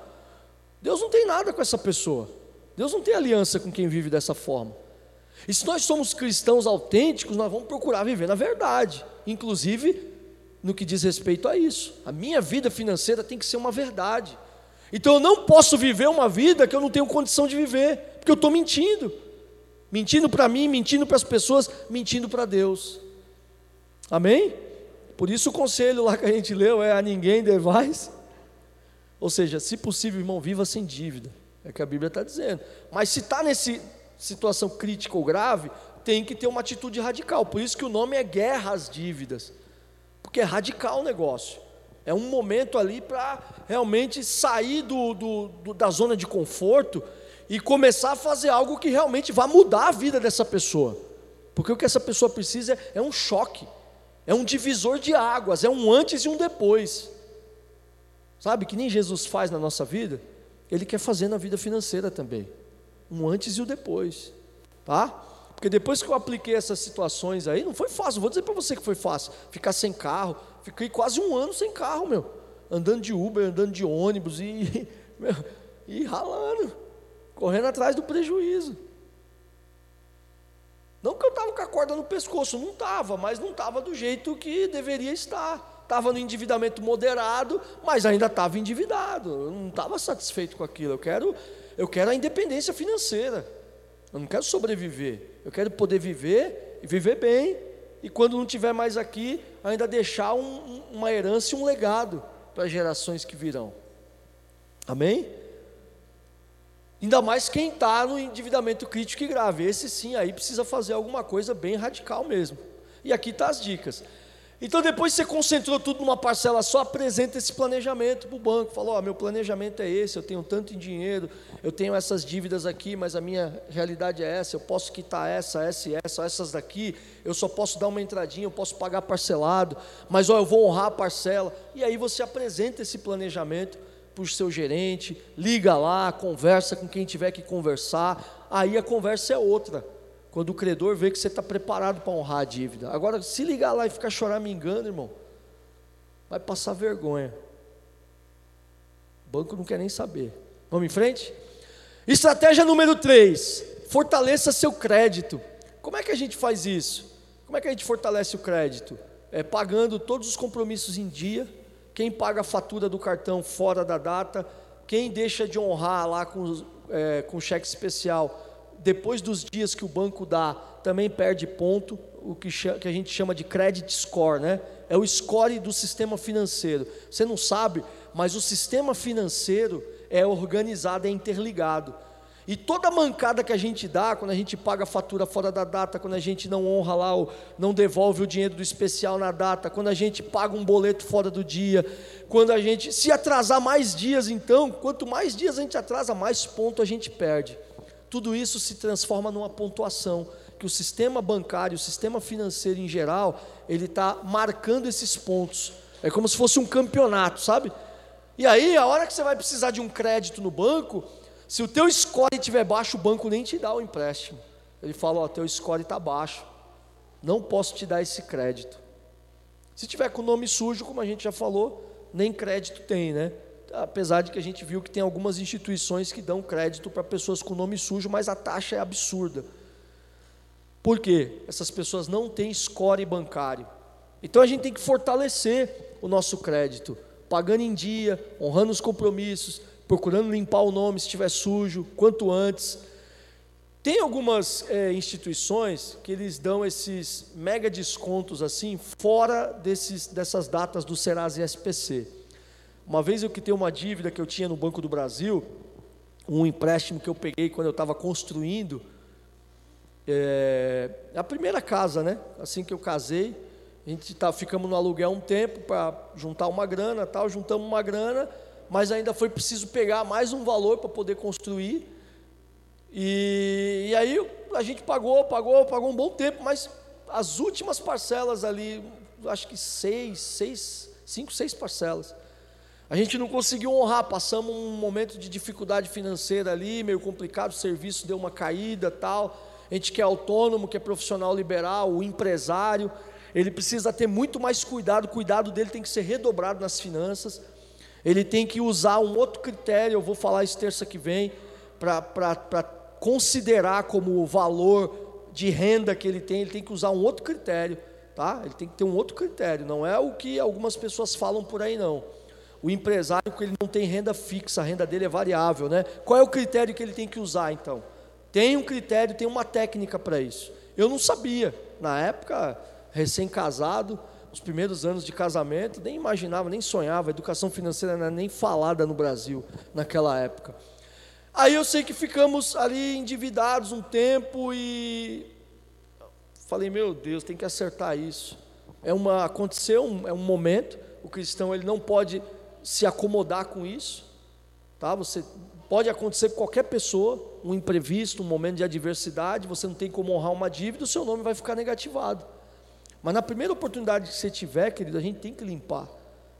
Deus não tem nada com essa pessoa. Deus não tem aliança com quem vive dessa forma. E se nós somos cristãos autênticos, nós vamos procurar viver na verdade, inclusive no que diz respeito a isso. A minha vida financeira tem que ser uma verdade. Então eu não posso viver uma vida que eu não tenho condição de viver, porque eu estou mentindo. Mentindo para mim, mentindo para as pessoas, mentindo para Deus. Amém? Por isso o conselho lá que a gente leu é a ninguém devais. Ou seja, se possível, irmão, viva sem dívida. É o que a Bíblia está dizendo. Mas se está nessa situação crítica ou grave, tem que ter uma atitude radical. Por isso que o nome é guerra às dívidas. Porque é radical o negócio. É um momento ali para realmente sair do, do, do, da zona de conforto e começar a fazer algo que realmente vai mudar a vida dessa pessoa. Porque o que essa pessoa precisa é um choque, é um divisor de águas, é um antes e um depois. Sabe, que nem Jesus faz na nossa vida, Ele quer fazer na vida financeira também. Um antes e o um depois. Tá? Porque depois que eu apliquei essas situações aí, não foi fácil, vou dizer para você que foi fácil. Ficar sem carro, fiquei quase um ano sem carro, meu. Andando de Uber, andando de ônibus e, meu, e ralando, correndo atrás do prejuízo. Não que eu estava com a corda no pescoço, não estava, mas não estava do jeito que deveria estar. Estava no endividamento moderado, mas ainda estava endividado. Eu não estava satisfeito com aquilo. Eu quero, eu quero a independência financeira. Eu não quero sobreviver. Eu quero poder viver e viver bem. E quando não tiver mais aqui, ainda deixar um, uma herança e um legado para gerações que virão. Amém? Ainda mais quem está no endividamento crítico e grave. Esse sim, aí precisa fazer alguma coisa bem radical mesmo. E aqui estão tá as dicas. Então, depois você concentrou tudo numa parcela só, apresenta esse planejamento para o banco. Falou: oh, meu planejamento é esse, eu tenho tanto em dinheiro, eu tenho essas dívidas aqui, mas a minha realidade é essa, eu posso quitar essa, essa e essa, essas daqui, eu só posso dar uma entradinha, eu posso pagar parcelado, mas ó, eu vou honrar a parcela. E aí você apresenta esse planejamento para o seu gerente, liga lá, conversa com quem tiver que conversar, aí a conversa é outra. Quando o credor vê que você está preparado para honrar a dívida. Agora, se ligar lá e ficar engano, irmão, vai passar vergonha. O banco não quer nem saber. Vamos em frente? Estratégia número 3: fortaleça seu crédito. Como é que a gente faz isso? Como é que a gente fortalece o crédito? É pagando todos os compromissos em dia. Quem paga a fatura do cartão fora da data, quem deixa de honrar lá com, é, com cheque especial depois dos dias que o banco dá, também perde ponto, o que, que a gente chama de credit score, né? É o score do sistema financeiro. Você não sabe, mas o sistema financeiro é organizado, é interligado. E toda mancada que a gente dá, quando a gente paga a fatura fora da data, quando a gente não honra lá, não devolve o dinheiro do especial na data, quando a gente paga um boleto fora do dia, quando a gente se atrasar mais dias, então, quanto mais dias a gente atrasa, mais ponto a gente perde tudo isso se transforma numa pontuação, que o sistema bancário, o sistema financeiro em geral, ele está marcando esses pontos. É como se fosse um campeonato, sabe? E aí, a hora que você vai precisar de um crédito no banco, se o teu score estiver baixo, o banco nem te dá o empréstimo. Ele fala, ó, teu score está baixo, não posso te dar esse crédito. Se tiver com nome sujo, como a gente já falou, nem crédito tem, né? apesar de que a gente viu que tem algumas instituições que dão crédito para pessoas com nome sujo, mas a taxa é absurda. Por quê? Essas pessoas não têm score bancário. Então a gente tem que fortalecer o nosso crédito, pagando em dia, honrando os compromissos, procurando limpar o nome se estiver sujo, quanto antes. Tem algumas é, instituições que eles dão esses mega descontos assim, fora desses, dessas datas do Serasa e SPC. Uma vez eu quitei uma dívida que eu tinha no Banco do Brasil, um empréstimo que eu peguei quando eu estava construindo é, a primeira casa, né? Assim que eu casei, a gente tá, ficamos no aluguel um tempo para juntar uma grana, tal, juntamos uma grana, mas ainda foi preciso pegar mais um valor para poder construir. E, e aí a gente pagou, pagou, pagou um bom tempo, mas as últimas parcelas ali, acho que seis, seis, cinco, seis parcelas. A gente não conseguiu honrar, passamos um momento de dificuldade financeira ali, meio complicado, o serviço deu uma caída, tal. A gente que é autônomo, que é profissional liberal, o empresário, ele precisa ter muito mais cuidado, o cuidado dele tem que ser redobrado nas finanças. Ele tem que usar um outro critério, eu vou falar isso terça que vem, para considerar como o valor de renda que ele tem, ele tem que usar um outro critério, tá? Ele tem que ter um outro critério, não é o que algumas pessoas falam por aí não o empresário que ele não tem renda fixa, a renda dele é variável, né? Qual é o critério que ele tem que usar então? Tem um critério, tem uma técnica para isso. Eu não sabia, na época, recém-casado, os primeiros anos de casamento, nem imaginava, nem sonhava, educação financeira não era nem falada no Brasil naquela época. Aí eu sei que ficamos ali endividados um tempo e falei, meu Deus, tem que acertar isso. É uma aconteceu um, é um momento, o cristão ele não pode se acomodar com isso, tá? Você pode acontecer com qualquer pessoa, um imprevisto, um momento de adversidade, você não tem como honrar uma dívida, o seu nome vai ficar negativado. Mas na primeira oportunidade que você tiver, querido, a gente tem que limpar.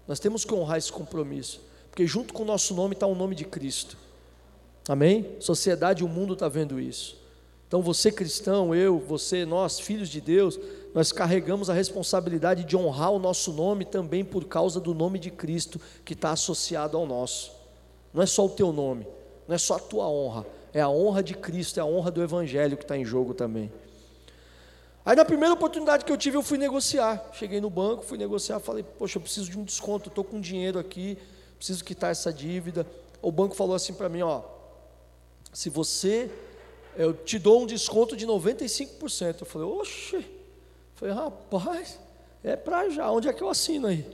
Nós temos que honrar esse compromisso, porque junto com o nosso nome está o nome de Cristo. Amém? Sociedade o mundo está vendo isso. Então você cristão, eu, você, nós, filhos de Deus, nós carregamos a responsabilidade de honrar o nosso nome também por causa do nome de Cristo que está associado ao nosso. Não é só o teu nome, não é só a tua honra, é a honra de Cristo, é a honra do Evangelho que está em jogo também. Aí na primeira oportunidade que eu tive, eu fui negociar. Cheguei no banco, fui negociar, falei, poxa, eu preciso de um desconto, estou com dinheiro aqui, preciso quitar essa dívida. O banco falou assim para mim, ó, se você eu te dou um desconto de 95%. Eu falei, oxe, falei, rapaz, é para já, onde é que eu assino aí?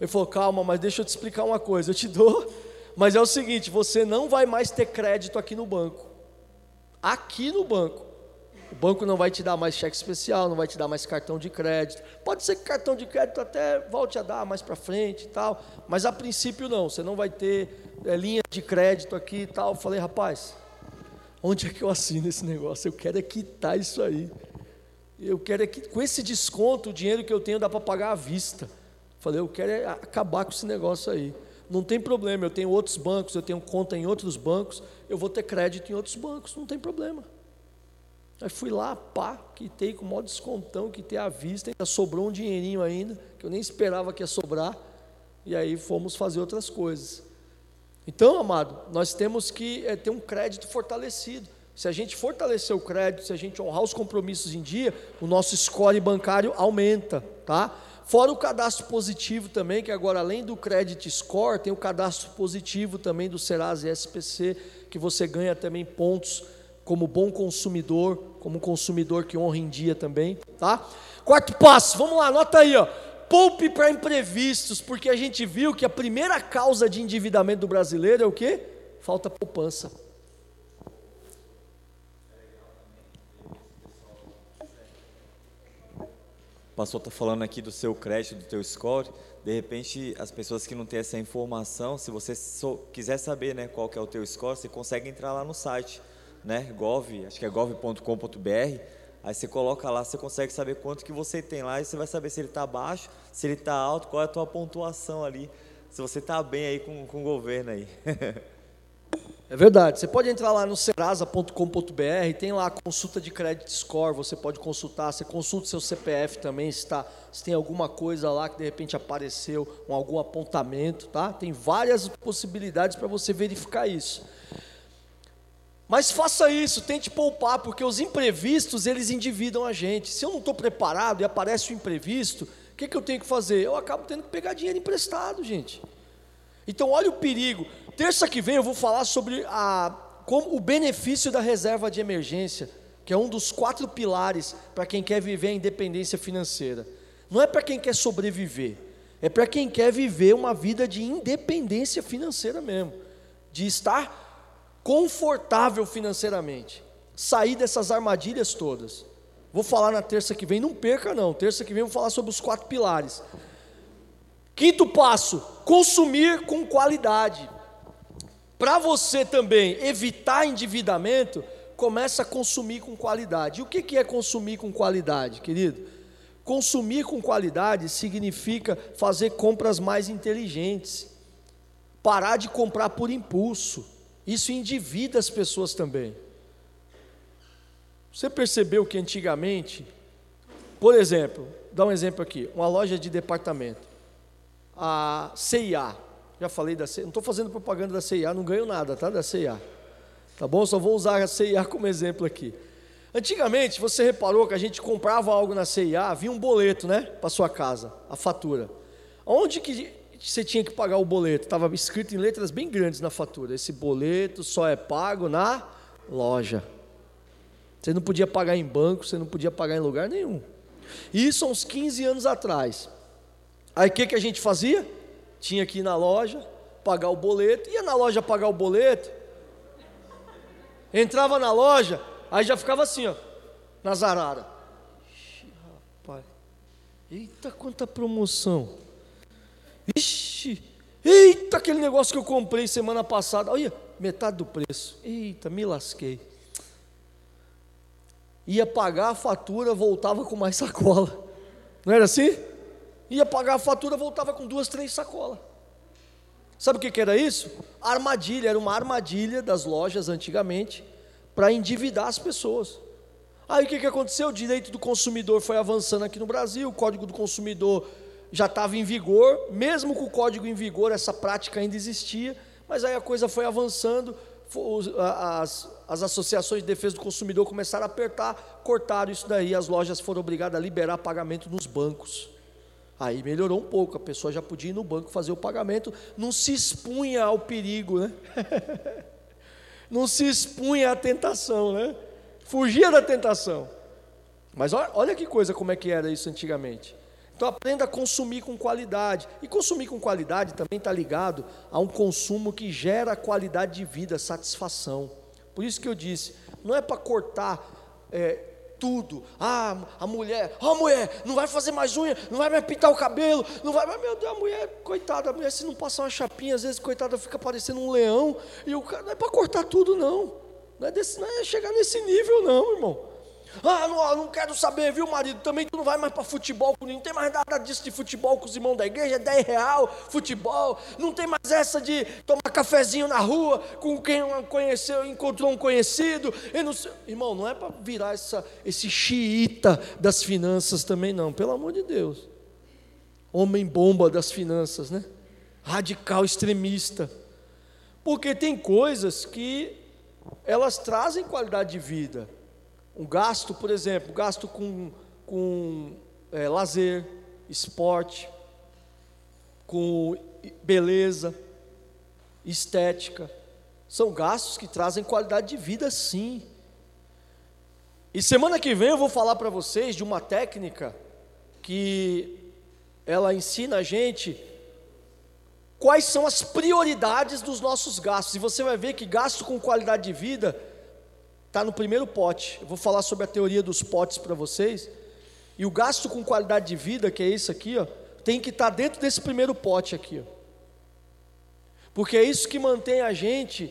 Ele falou, calma, mas deixa eu te explicar uma coisa, eu te dou, mas é o seguinte, você não vai mais ter crédito aqui no banco. Aqui no banco. O banco não vai te dar mais cheque especial, não vai te dar mais cartão de crédito. Pode ser que cartão de crédito até volte a dar mais para frente e tal, mas a princípio não, você não vai ter é, linha de crédito aqui e tal. Eu falei, rapaz, Onde é que eu assino esse negócio? Eu quero é quitar isso aí. Eu quero é que, com esse desconto, o dinheiro que eu tenho dá para pagar à vista. Falei, eu quero é acabar com esse negócio aí. Não tem problema, eu tenho outros bancos, eu tenho conta em outros bancos, eu vou ter crédito em outros bancos, não tem problema. Aí fui lá, pá, quitei com o maior descontão, quitei à vista, ainda sobrou um dinheirinho ainda, que eu nem esperava que ia sobrar, e aí fomos fazer outras coisas. Então, amado, nós temos que é, ter um crédito fortalecido. Se a gente fortalecer o crédito, se a gente honrar os compromissos em dia, o nosso score bancário aumenta, tá? Fora o cadastro positivo também, que agora além do credit score, tem o cadastro positivo também do Serasa SPC, que você ganha também pontos como bom consumidor, como consumidor que honra em dia também, tá? Quarto passo, vamos lá, anota aí, ó. Poupe para imprevistos, porque a gente viu que a primeira causa de endividamento do brasileiro é o quê? Falta poupança. O pastor está falando aqui do seu crédito, do teu score. De repente, as pessoas que não têm essa informação, se você quiser saber né, qual que é o teu score, você consegue entrar lá no site, né, gov, acho que é gov.com.br Aí você coloca lá, você consegue saber quanto que você tem lá e você vai saber se ele está baixo, se ele está alto, qual é a tua pontuação ali, se você está bem aí com, com o governo aí. É verdade. Você pode entrar lá no serasa.com.br, tem lá a consulta de credit score, você pode consultar, você consulta seu CPF também, se, tá, se tem alguma coisa lá que de repente apareceu, um, algum apontamento, tá? Tem várias possibilidades para você verificar isso. Mas faça isso, tente poupar, porque os imprevistos eles endividam a gente. Se eu não estou preparado e aparece o imprevisto, o que, que eu tenho que fazer? Eu acabo tendo que pegar dinheiro emprestado, gente. Então, olha o perigo. Terça que vem eu vou falar sobre a, como, o benefício da reserva de emergência, que é um dos quatro pilares para quem quer viver a independência financeira. Não é para quem quer sobreviver, é para quem quer viver uma vida de independência financeira mesmo, de estar confortável financeiramente, sair dessas armadilhas todas. Vou falar na terça que vem, não perca não. Terça que vem eu vou falar sobre os quatro pilares. Quinto passo: consumir com qualidade. Para você também evitar endividamento, começa a consumir com qualidade. E o que é consumir com qualidade, querido? Consumir com qualidade significa fazer compras mais inteligentes, parar de comprar por impulso, isso endivida as pessoas também. Você percebeu que antigamente, por exemplo, dá um exemplo aqui, uma loja de departamento, a CIA, já falei da CIA, não estou fazendo propaganda da CIA, não ganho nada, tá, da CIA, tá bom? Só vou usar a CIA como exemplo aqui. Antigamente, você reparou que a gente comprava algo na CIA, vinha um boleto, né, para sua casa, a fatura. Onde que você tinha que pagar o boleto. Estava escrito em letras bem grandes na fatura. Esse boleto só é pago na loja. Você não podia pagar em banco, você não podia pagar em lugar nenhum. Isso há uns 15 anos atrás. Aí o que, que a gente fazia? Tinha que ir na loja, pagar o boleto, ia na loja pagar o boleto, entrava na loja, aí já ficava assim, ó, na zarara. Ixi, rapaz, eita quanta promoção. Ixi, eita, aquele negócio que eu comprei semana passada. Olha, metade do preço. Eita, me lasquei. Ia pagar a fatura, voltava com mais sacola. Não era assim? Ia pagar a fatura, voltava com duas, três sacolas. Sabe o que, era isso? Armadilha, era uma armadilha das lojas antigamente para endividar as pessoas. Aí o que, que aconteceu? O direito do consumidor foi avançando aqui no Brasil, o código do consumidor já estava em vigor, mesmo com o código em vigor, essa prática ainda existia, mas aí a coisa foi avançando, as, as associações de defesa do consumidor começaram a apertar, cortaram isso daí, as lojas foram obrigadas a liberar pagamento nos bancos. Aí melhorou um pouco, a pessoa já podia ir no banco fazer o pagamento, não se expunha ao perigo, né? não se expunha à tentação, né? Fugia da tentação. Mas olha, olha que coisa como é que era isso antigamente. Então aprenda a consumir com qualidade. E consumir com qualidade também está ligado a um consumo que gera qualidade de vida, satisfação. Por isso que eu disse, não é para cortar é, tudo. Ah, a mulher, ah, mulher, não vai fazer mais unha, não vai mais pintar o cabelo, não vai mais, meu Deus, a mulher, coitada, a mulher se não passar uma chapinha, às vezes, coitada, fica parecendo um leão, e o cara, não é para cortar tudo, não. Não é, desse, não é chegar nesse nível, não, irmão. Ah, não, não quero saber, viu, marido? Também tu não vai mais para futebol com Não tem mais nada disso de futebol com os irmãos da igreja, é 10 real, futebol. Não tem mais essa de tomar cafezinho na rua com quem conheceu, encontrou um conhecido. Não Irmão, não é para virar essa, esse xiita das finanças também, não, pelo amor de Deus. Homem bomba das finanças, né? Radical extremista. Porque tem coisas que elas trazem qualidade de vida. Um gasto, por exemplo, gasto com, com é, lazer, esporte, com beleza, estética. São gastos que trazem qualidade de vida, sim. E semana que vem eu vou falar para vocês de uma técnica que ela ensina a gente quais são as prioridades dos nossos gastos. E você vai ver que gasto com qualidade de vida está no primeiro pote. Eu vou falar sobre a teoria dos potes para vocês. E o gasto com qualidade de vida, que é isso aqui, ó, tem que estar tá dentro desse primeiro pote aqui. Ó. Porque é isso que mantém a gente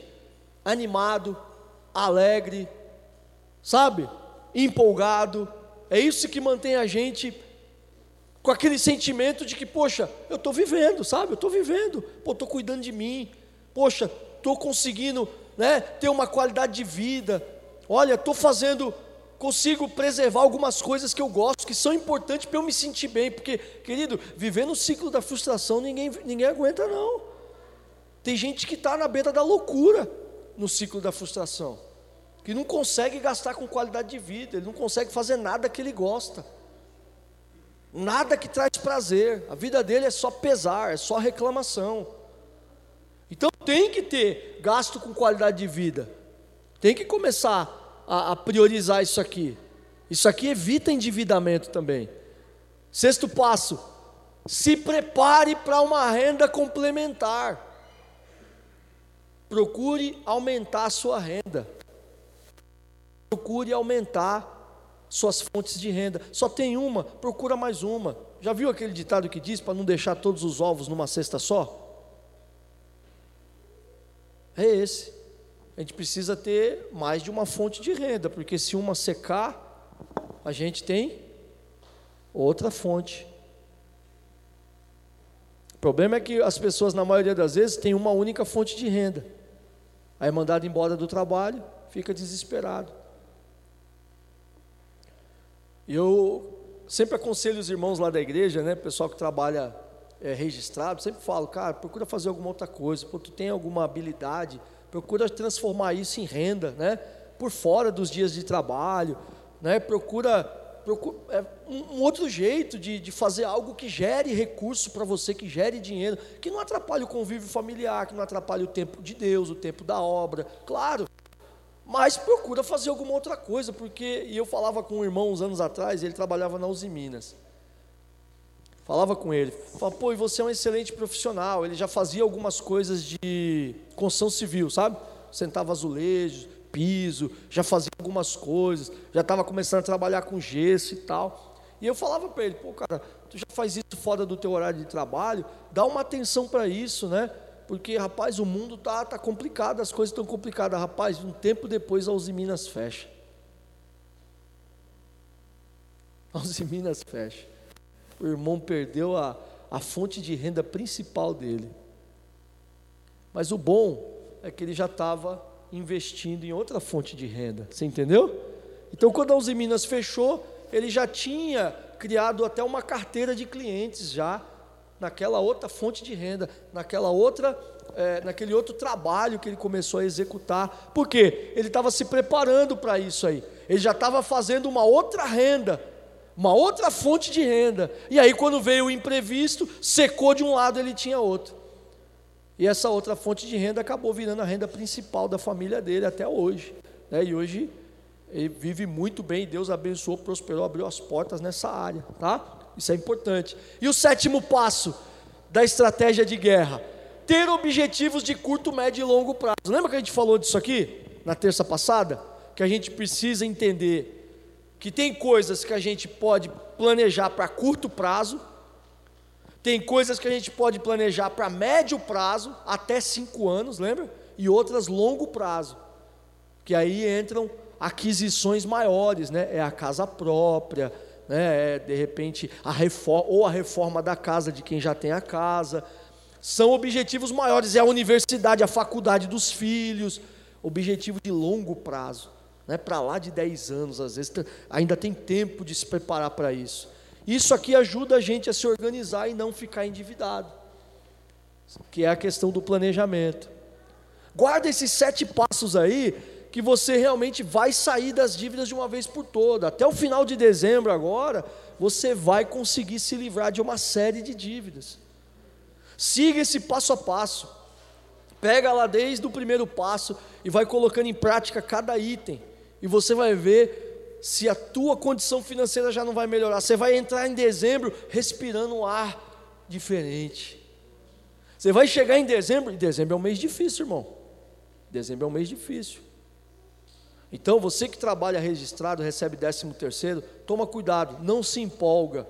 animado, alegre, sabe? Empolgado. É isso que mantém a gente com aquele sentimento de que, poxa, eu estou vivendo, sabe? Eu estou vivendo, pô, estou cuidando de mim, poxa, estou conseguindo né, ter uma qualidade de vida, Olha, estou fazendo, consigo preservar algumas coisas que eu gosto, que são importantes para eu me sentir bem, porque, querido, viver no ciclo da frustração ninguém, ninguém aguenta, não. Tem gente que está na beira da loucura no ciclo da frustração, que não consegue gastar com qualidade de vida, ele não consegue fazer nada que ele gosta, nada que traz prazer, a vida dele é só pesar, é só reclamação. Então tem que ter gasto com qualidade de vida, tem que começar a, a priorizar isso aqui. Isso aqui evita endividamento também. Sexto passo: se prepare para uma renda complementar. Procure aumentar a sua renda. Procure aumentar suas fontes de renda. Só tem uma, procura mais uma. Já viu aquele ditado que diz para não deixar todos os ovos numa cesta só? É esse a gente precisa ter mais de uma fonte de renda, porque se uma secar, a gente tem outra fonte. O problema é que as pessoas, na maioria das vezes, têm uma única fonte de renda. Aí mandado embora do trabalho, fica desesperado. Eu sempre aconselho os irmãos lá da igreja, né, pessoal que trabalha é, registrado, sempre falo, cara, procura fazer alguma outra coisa, pô, tu tem alguma habilidade, procura transformar isso em renda, né? Por fora dos dias de trabalho, né? Procura, procura é, um, outro jeito de, de fazer algo que gere recurso para você, que gere dinheiro, que não atrapalhe o convívio familiar, que não atrapalhe o tempo de Deus, o tempo da obra, claro. Mas procura fazer alguma outra coisa, porque e eu falava com um irmão uns anos atrás, ele trabalhava na Uzi Minas. Falava com ele, falava, pô, e você é um excelente profissional. Ele já fazia algumas coisas de construção civil, sabe? Sentava azulejos, piso, já fazia algumas coisas, já estava começando a trabalhar com gesso e tal. E eu falava para ele, pô, cara, tu já faz isso fora do teu horário de trabalho, dá uma atenção para isso, né? Porque, rapaz, o mundo tá, tá complicado, as coisas estão complicadas. Rapaz, um tempo depois a Uzi Minas fecha. A Uzi Minas fecha. O irmão perdeu a, a fonte de renda principal dele. Mas o bom é que ele já estava investindo em outra fonte de renda. Você entendeu? Então, quando a Uzi Minas fechou, ele já tinha criado até uma carteira de clientes já naquela outra fonte de renda, naquela outra, é, naquele outro trabalho que ele começou a executar. Por quê? Ele estava se preparando para isso aí. Ele já estava fazendo uma outra renda, uma outra fonte de renda. E aí, quando veio o imprevisto, secou de um lado, ele tinha outro. E essa outra fonte de renda acabou virando a renda principal da família dele até hoje. Né? E hoje ele vive muito bem, Deus abençoou, prosperou, abriu as portas nessa área, tá? Isso é importante. E o sétimo passo da estratégia de guerra: ter objetivos de curto, médio e longo prazo. Lembra que a gente falou disso aqui na terça passada? Que a gente precisa entender que tem coisas que a gente pode planejar para curto prazo, tem coisas que a gente pode planejar para médio prazo, até cinco anos, lembra? E outras longo prazo, que aí entram aquisições maiores, né? É a casa própria, né? É, de repente, a reforma, ou a reforma da casa de quem já tem a casa. São objetivos maiores, é a universidade, a faculdade dos filhos, objetivo de longo prazo, né? para lá de 10 anos, às vezes ainda tem tempo de se preparar para isso. Isso aqui ajuda a gente a se organizar e não ficar endividado, que é a questão do planejamento. Guarda esses sete passos aí, que você realmente vai sair das dívidas de uma vez por toda. Até o final de dezembro agora, você vai conseguir se livrar de uma série de dívidas. Siga esse passo a passo. Pega lá desde o primeiro passo e vai colocando em prática cada item. E você vai ver se a tua condição financeira já não vai melhorar. Você vai entrar em dezembro respirando um ar diferente. Você vai chegar em dezembro, e dezembro é um mês difícil, irmão. Dezembro é um mês difícil. Então, você que trabalha registrado, recebe 13 terceiro, toma cuidado, não se empolga.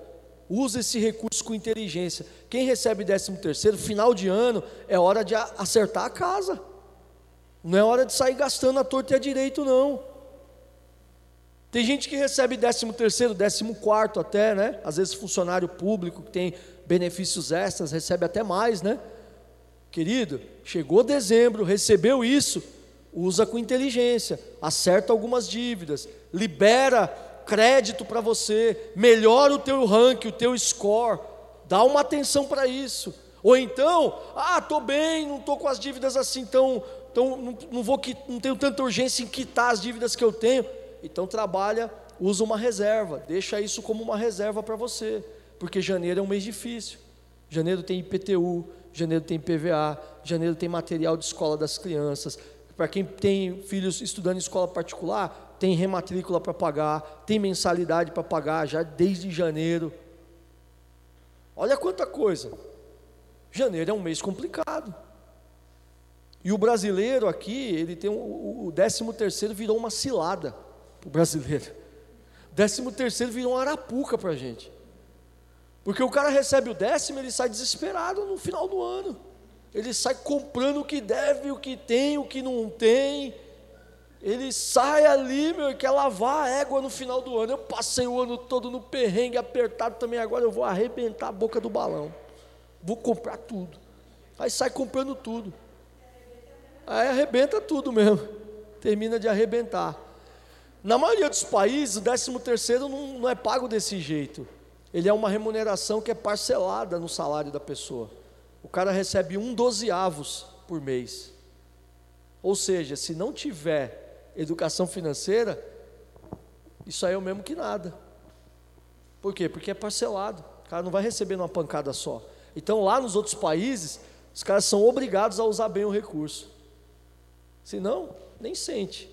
Use esse recurso com inteligência. Quem recebe 13 terceiro, final de ano, é hora de acertar a casa. Não é hora de sair gastando a torta e a direito, não. Tem gente que recebe 13 terceiro, 14 quarto até, né? Às vezes funcionário público que tem benefícios extras, recebe até mais, né? Querido, chegou dezembro, recebeu isso, usa com inteligência, acerta algumas dívidas, libera crédito para você, melhora o teu ranking, o teu score, dá uma atenção para isso. Ou então, ah, estou bem, não estou com as dívidas assim tão, tão não, não, vou, não tenho tanta urgência em quitar as dívidas que eu tenho. Então trabalha, usa uma reserva, deixa isso como uma reserva para você, porque janeiro é um mês difícil. Janeiro tem IPTU, janeiro tem PVA, janeiro tem material de escola das crianças, para quem tem filhos estudando em escola particular, tem rematrícula para pagar, tem mensalidade para pagar já desde janeiro. Olha quanta coisa. Janeiro é um mês complicado. E o brasileiro aqui, ele tem o décimo terceiro virou uma cilada o brasileiro. Décimo terceiro virou uma arapuca para a gente. Porque o cara recebe o décimo, ele sai desesperado no final do ano. Ele sai comprando o que deve, o que tem, o que não tem. Ele sai ali, meu, e quer lavar a égua no final do ano. Eu passei o ano todo no perrengue apertado também, agora eu vou arrebentar a boca do balão. Vou comprar tudo. Aí sai comprando tudo. Aí arrebenta tudo mesmo. Termina de arrebentar. Na maioria dos países, o 13 terceiro não, não é pago desse jeito. Ele é uma remuneração que é parcelada no salário da pessoa o cara recebe um dozeavos por mês. Ou seja, se não tiver educação financeira, isso aí é o mesmo que nada. Por quê? Porque é parcelado. O cara não vai receber numa pancada só. Então, lá nos outros países, os caras são obrigados a usar bem o recurso. Senão, nem sente,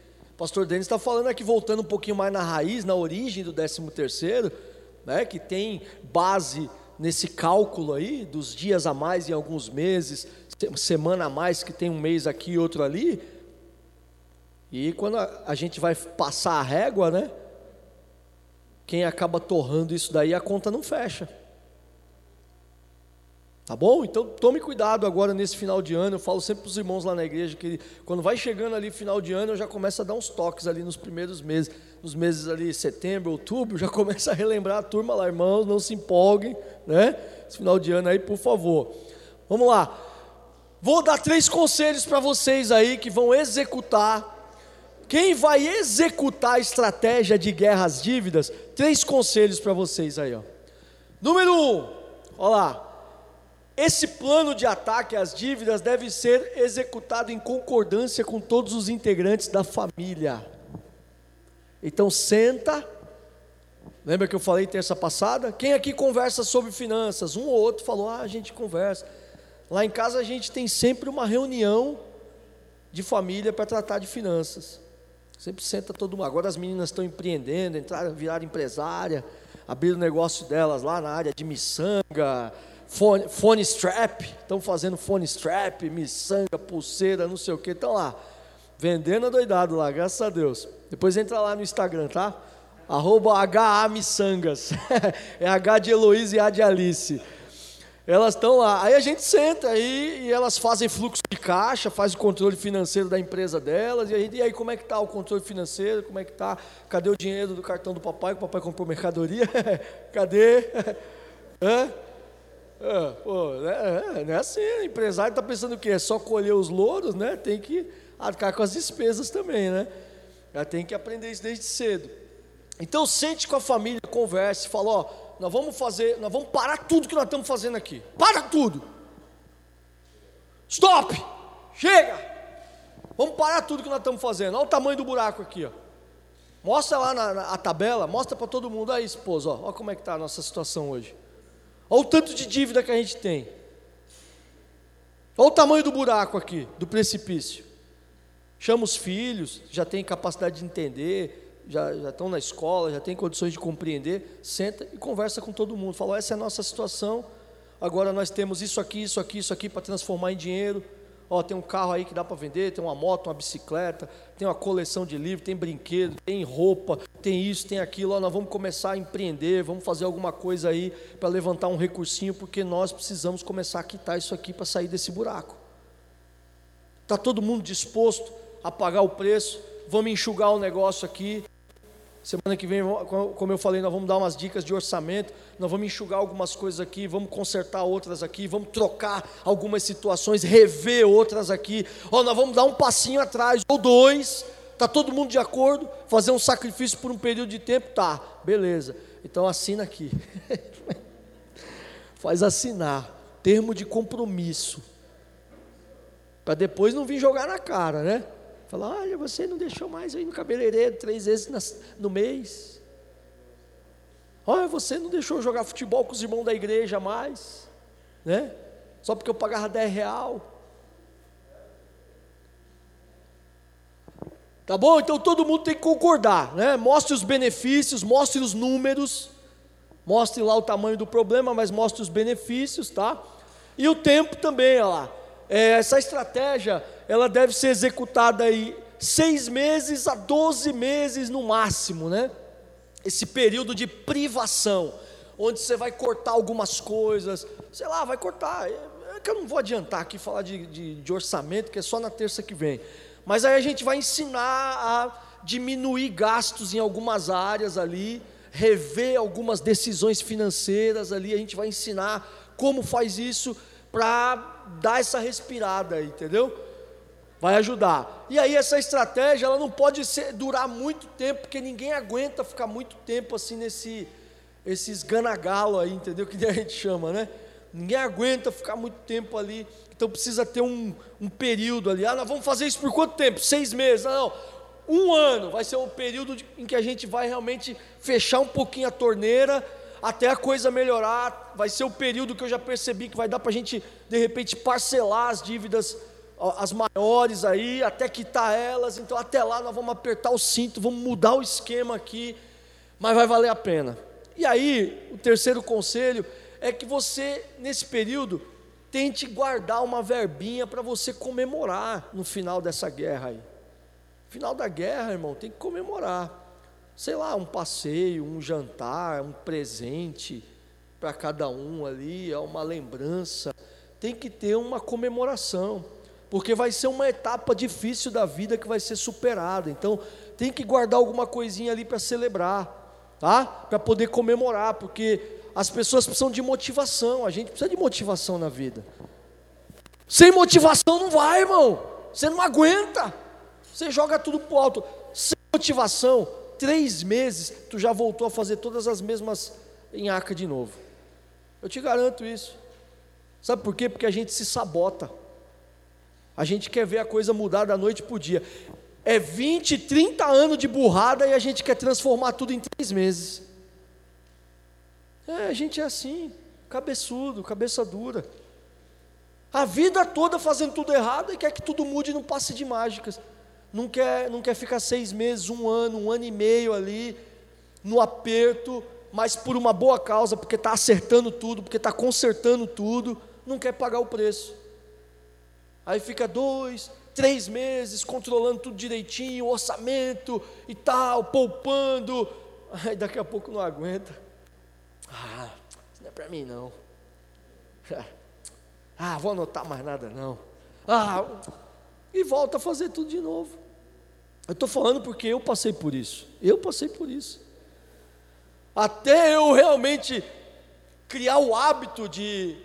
Pastor Denis está falando aqui, voltando um pouquinho mais na raiz, na origem do 13 terceiro, né, que tem base nesse cálculo aí, dos dias a mais em alguns meses, semana a mais que tem um mês aqui e outro ali. E quando a, a gente vai passar a régua, né? Quem acaba torrando isso daí, a conta não fecha. Tá bom? Então tome cuidado agora nesse final de ano. Eu falo sempre para os irmãos lá na igreja que quando vai chegando ali final de ano, eu já começo a dar uns toques ali nos primeiros meses. Nos meses ali, setembro, outubro, já começo a relembrar a turma lá, irmãos, não se empolguem, né? Esse final de ano aí, por favor. Vamos lá. Vou dar três conselhos para vocês aí que vão executar. Quem vai executar a estratégia de guerra às dívidas? Três conselhos para vocês aí, ó. Número um, olha lá. Esse plano de ataque às dívidas deve ser executado em concordância com todos os integrantes da família. Então senta. Lembra que eu falei terça passada? Quem aqui conversa sobre finanças? Um ou outro falou: "Ah, a gente conversa". Lá em casa a gente tem sempre uma reunião de família para tratar de finanças. Sempre senta todo mundo. Agora as meninas estão empreendendo, entraram, viraram empresária, abriram o negócio delas lá na área de miçanga, Phone, phone strap, estão fazendo phone strap, miçanga, pulseira, não sei o que, estão lá, vendendo doidado lá, graças a Deus. Depois entra lá no Instagram, tá? Arroba é H de Heloísa e A de Alice. Elas estão lá, aí a gente senta aí e elas fazem fluxo de caixa, faz o controle financeiro da empresa delas, e, gente, e aí como é que está o controle financeiro, como é que está, cadê o dinheiro do cartão do papai, que o papai comprou mercadoria, cadê? Hã? É, pô, é, não é assim, o empresário está pensando o quê? É só colher os louros, né? Tem que arcar com as despesas também, né? Já tem que aprender isso desde cedo. Então sente com a família, converse, fala, ó, nós vamos fazer, nós vamos parar tudo que nós estamos fazendo aqui. Para tudo! Stop! Chega! Vamos parar tudo que nós estamos fazendo. Olha o tamanho do buraco aqui, ó. Mostra lá na, na a tabela, mostra para todo mundo aí, esposa, ó, olha como é que está a nossa situação hoje. Olha o tanto de dívida que a gente tem. Olha o tamanho do buraco aqui, do precipício. Chama os filhos, já tem capacidade de entender, já, já estão na escola, já tem condições de compreender. Senta e conversa com todo mundo. Fala: essa é a nossa situação. Agora nós temos isso aqui, isso aqui, isso aqui para transformar em dinheiro. Ó, tem um carro aí que dá para vender, tem uma moto, uma bicicleta, tem uma coleção de livros, tem brinquedo, tem roupa, tem isso, tem aquilo. Ó, nós vamos começar a empreender, vamos fazer alguma coisa aí para levantar um recursinho, porque nós precisamos começar a quitar isso aqui para sair desse buraco. Está todo mundo disposto a pagar o preço? Vamos enxugar o negócio aqui, Semana que vem, como eu falei, nós vamos dar umas dicas de orçamento, nós vamos enxugar algumas coisas aqui, vamos consertar outras aqui, vamos trocar algumas situações, rever outras aqui. Ó, nós vamos dar um passinho atrás, ou dois, tá todo mundo de acordo? Fazer um sacrifício por um período de tempo? Tá, beleza. Então assina aqui. Faz assinar, termo de compromisso. Para depois não vir jogar na cara, né? Fala, olha, você não deixou mais ir no cabeleireiro três vezes no mês. Olha, você não deixou jogar futebol com os irmãos da igreja mais, né? Só porque eu pagava 10 real. Tá bom? Então todo mundo tem que concordar, né? Mostre os benefícios, mostre os números, mostre lá o tamanho do problema, mas mostre os benefícios, tá? E o tempo também, olha lá. É, essa estratégia ela deve ser executada aí seis meses a doze meses no máximo, né? Esse período de privação, onde você vai cortar algumas coisas, sei lá, vai cortar. É, é que eu não vou adiantar aqui falar de, de, de orçamento, que é só na terça que vem. Mas aí a gente vai ensinar a diminuir gastos em algumas áreas ali, rever algumas decisões financeiras ali, a gente vai ensinar como faz isso para dar essa respirada, entendeu? Vai ajudar. E aí essa estratégia, ela não pode ser, durar muito tempo, porque ninguém aguenta ficar muito tempo assim nesse esses ganagalo aí, entendeu? Que a gente chama, né? Ninguém aguenta ficar muito tempo ali, então precisa ter um, um período ali. Ah, nós vamos fazer isso por quanto tempo? Seis meses? Não, não. um ano vai ser um período de, em que a gente vai realmente fechar um pouquinho a torneira até a coisa melhorar. Vai ser o período que eu já percebi que vai dar para a gente, de repente, parcelar as dívidas as maiores aí, até quitar elas, então até lá nós vamos apertar o cinto, vamos mudar o esquema aqui, mas vai valer a pena. E aí, o terceiro conselho é que você, nesse período, tente guardar uma verbinha para você comemorar no final dessa guerra aí. Final da guerra, irmão, tem que comemorar. Sei lá, um passeio, um jantar, um presente para cada um ali, é uma lembrança. Tem que ter uma comemoração porque vai ser uma etapa difícil da vida que vai ser superada. Então, tem que guardar alguma coisinha ali para celebrar, tá? Para poder comemorar, porque as pessoas precisam de motivação, a gente precisa de motivação na vida. Sem motivação não vai, irmão. Você não aguenta. Você joga tudo pro alto. Sem motivação, três meses, tu já voltou a fazer todas as mesmas em arca de novo. Eu te garanto isso. Sabe por quê? Porque a gente se sabota. A gente quer ver a coisa mudar da noite para o dia. É 20, 30 anos de burrada e a gente quer transformar tudo em três meses. É, a gente é assim, cabeçudo, cabeça dura. A vida toda fazendo tudo errado e quer que tudo mude e não passe de mágicas. Não quer, não quer ficar seis meses, um ano, um ano e meio ali, no aperto, mas por uma boa causa, porque está acertando tudo, porque está consertando tudo, não quer pagar o preço. Aí fica dois, três meses controlando tudo direitinho, orçamento e tal, poupando. Aí daqui a pouco não aguenta. Ah, isso não é para mim não. Ah, vou anotar mais nada não. Ah, e volta a fazer tudo de novo. Eu estou falando porque eu passei por isso. Eu passei por isso. Até eu realmente criar o hábito de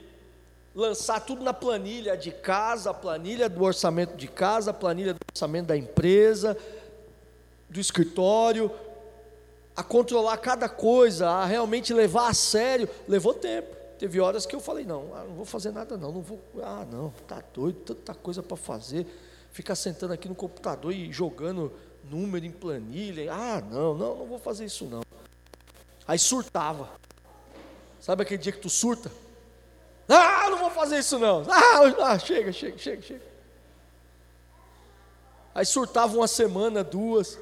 lançar tudo na planilha de casa, planilha do orçamento de casa, planilha do orçamento da empresa, do escritório, a controlar cada coisa, a realmente levar a sério, levou tempo. Teve horas que eu falei, não, ah, não vou fazer nada não, não vou, ah não, tá doido, tanta coisa para fazer, ficar sentando aqui no computador e jogando número em planilha, ah não, não, não vou fazer isso não. Aí surtava. Sabe aquele dia que tu surta? Ah, não vou fazer isso não. Ah, ah, chega, chega, chega, chega. Aí surtava uma semana, duas.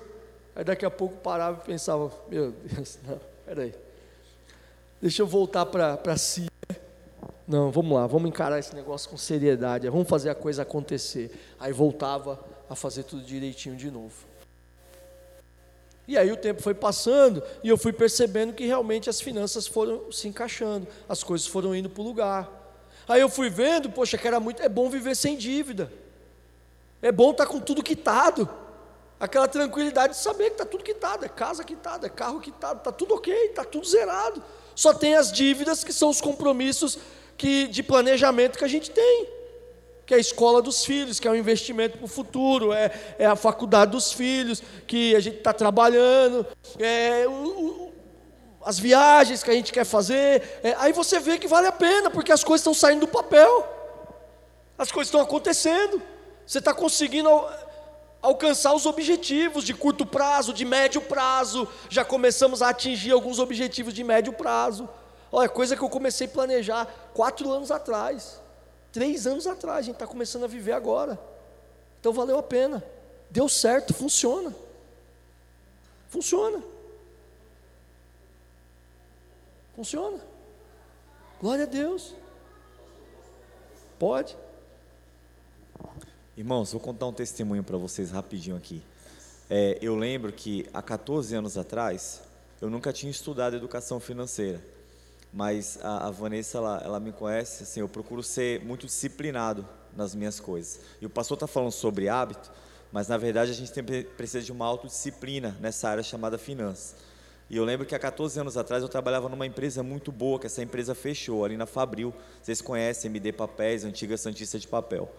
Aí daqui a pouco parava e pensava, meu Deus, não, peraí. Deixa eu voltar para si. Não, vamos lá, vamos encarar esse negócio com seriedade. Vamos fazer a coisa acontecer. Aí voltava a fazer tudo direitinho de novo. E aí o tempo foi passando e eu fui percebendo que realmente as finanças foram se encaixando, as coisas foram indo para o lugar. Aí eu fui vendo, poxa, que era muito, é bom viver sem dívida. É bom estar tá com tudo quitado. Aquela tranquilidade de saber que está tudo quitado, é casa quitada, é carro quitado, está tudo ok, está tudo zerado. Só tem as dívidas que são os compromissos que, de planejamento que a gente tem que é a escola dos filhos, que é um investimento para o futuro, é, é a faculdade dos filhos, que a gente está trabalhando, é o, o, as viagens que a gente quer fazer. É, aí você vê que vale a pena, porque as coisas estão saindo do papel, as coisas estão acontecendo, você está conseguindo alcançar os objetivos de curto prazo, de médio prazo, já começamos a atingir alguns objetivos de médio prazo. Olha, coisa que eu comecei a planejar quatro anos atrás. Três anos atrás, a gente está começando a viver agora. Então valeu a pena. Deu certo, funciona. Funciona. Funciona. Glória a Deus. Pode. Irmãos, vou contar um testemunho para vocês rapidinho aqui. É, eu lembro que há 14 anos atrás, eu nunca tinha estudado educação financeira mas a, a Vanessa, ela, ela, me conhece, assim, eu procuro ser muito disciplinado nas minhas coisas. E o pastor está falando sobre hábito, mas na verdade a gente tem, precisa de uma autodisciplina nessa área chamada finanças. E eu lembro que há 14 anos atrás eu trabalhava numa empresa muito boa, que essa empresa fechou, ali na Fabril. Vocês conhecem, MD Papéis, antiga Santista de Papel.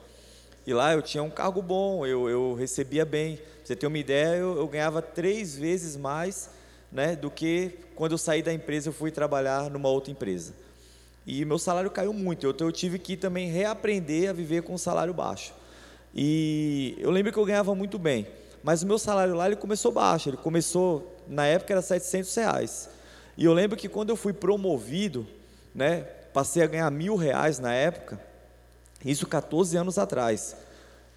E lá eu tinha um cargo bom, eu, eu recebia bem. Pra você ter uma ideia, eu, eu ganhava três vezes mais né, do que quando eu saí da empresa eu fui trabalhar numa outra empresa. E meu salário caiu muito, então eu tive que também reaprender a viver com um salário baixo. E eu lembro que eu ganhava muito bem, mas o meu salário lá ele começou baixo, ele começou, na época era 700 reais. E eu lembro que quando eu fui promovido, né, passei a ganhar mil reais na época, isso 14 anos atrás.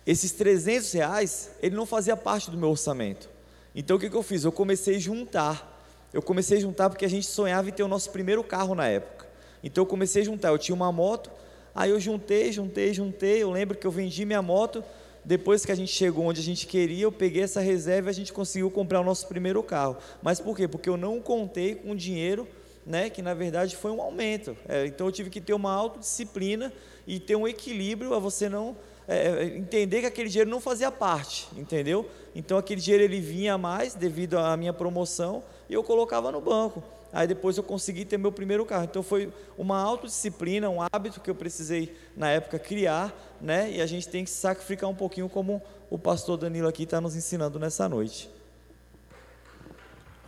esses 300 reais, ele não fazia parte do meu orçamento. Então o que, que eu fiz? Eu comecei a juntar. Eu comecei a juntar porque a gente sonhava em ter o nosso primeiro carro na época. Então eu comecei a juntar. Eu tinha uma moto, aí eu juntei, juntei, juntei. Eu lembro que eu vendi minha moto. Depois que a gente chegou onde a gente queria, eu peguei essa reserva e a gente conseguiu comprar o nosso primeiro carro. Mas por quê? Porque eu não contei com dinheiro, né, que na verdade foi um aumento. É, então eu tive que ter uma autodisciplina e ter um equilíbrio a você não é, é, entender que aquele dinheiro não fazia parte, entendeu? Então aquele dinheiro ele vinha a mais devido à minha promoção e eu colocava no banco. Aí depois eu consegui ter meu primeiro carro. Então foi uma autodisciplina, um hábito que eu precisei na época criar, né? E a gente tem que sacrificar um pouquinho, como o pastor Danilo aqui está nos ensinando nessa noite.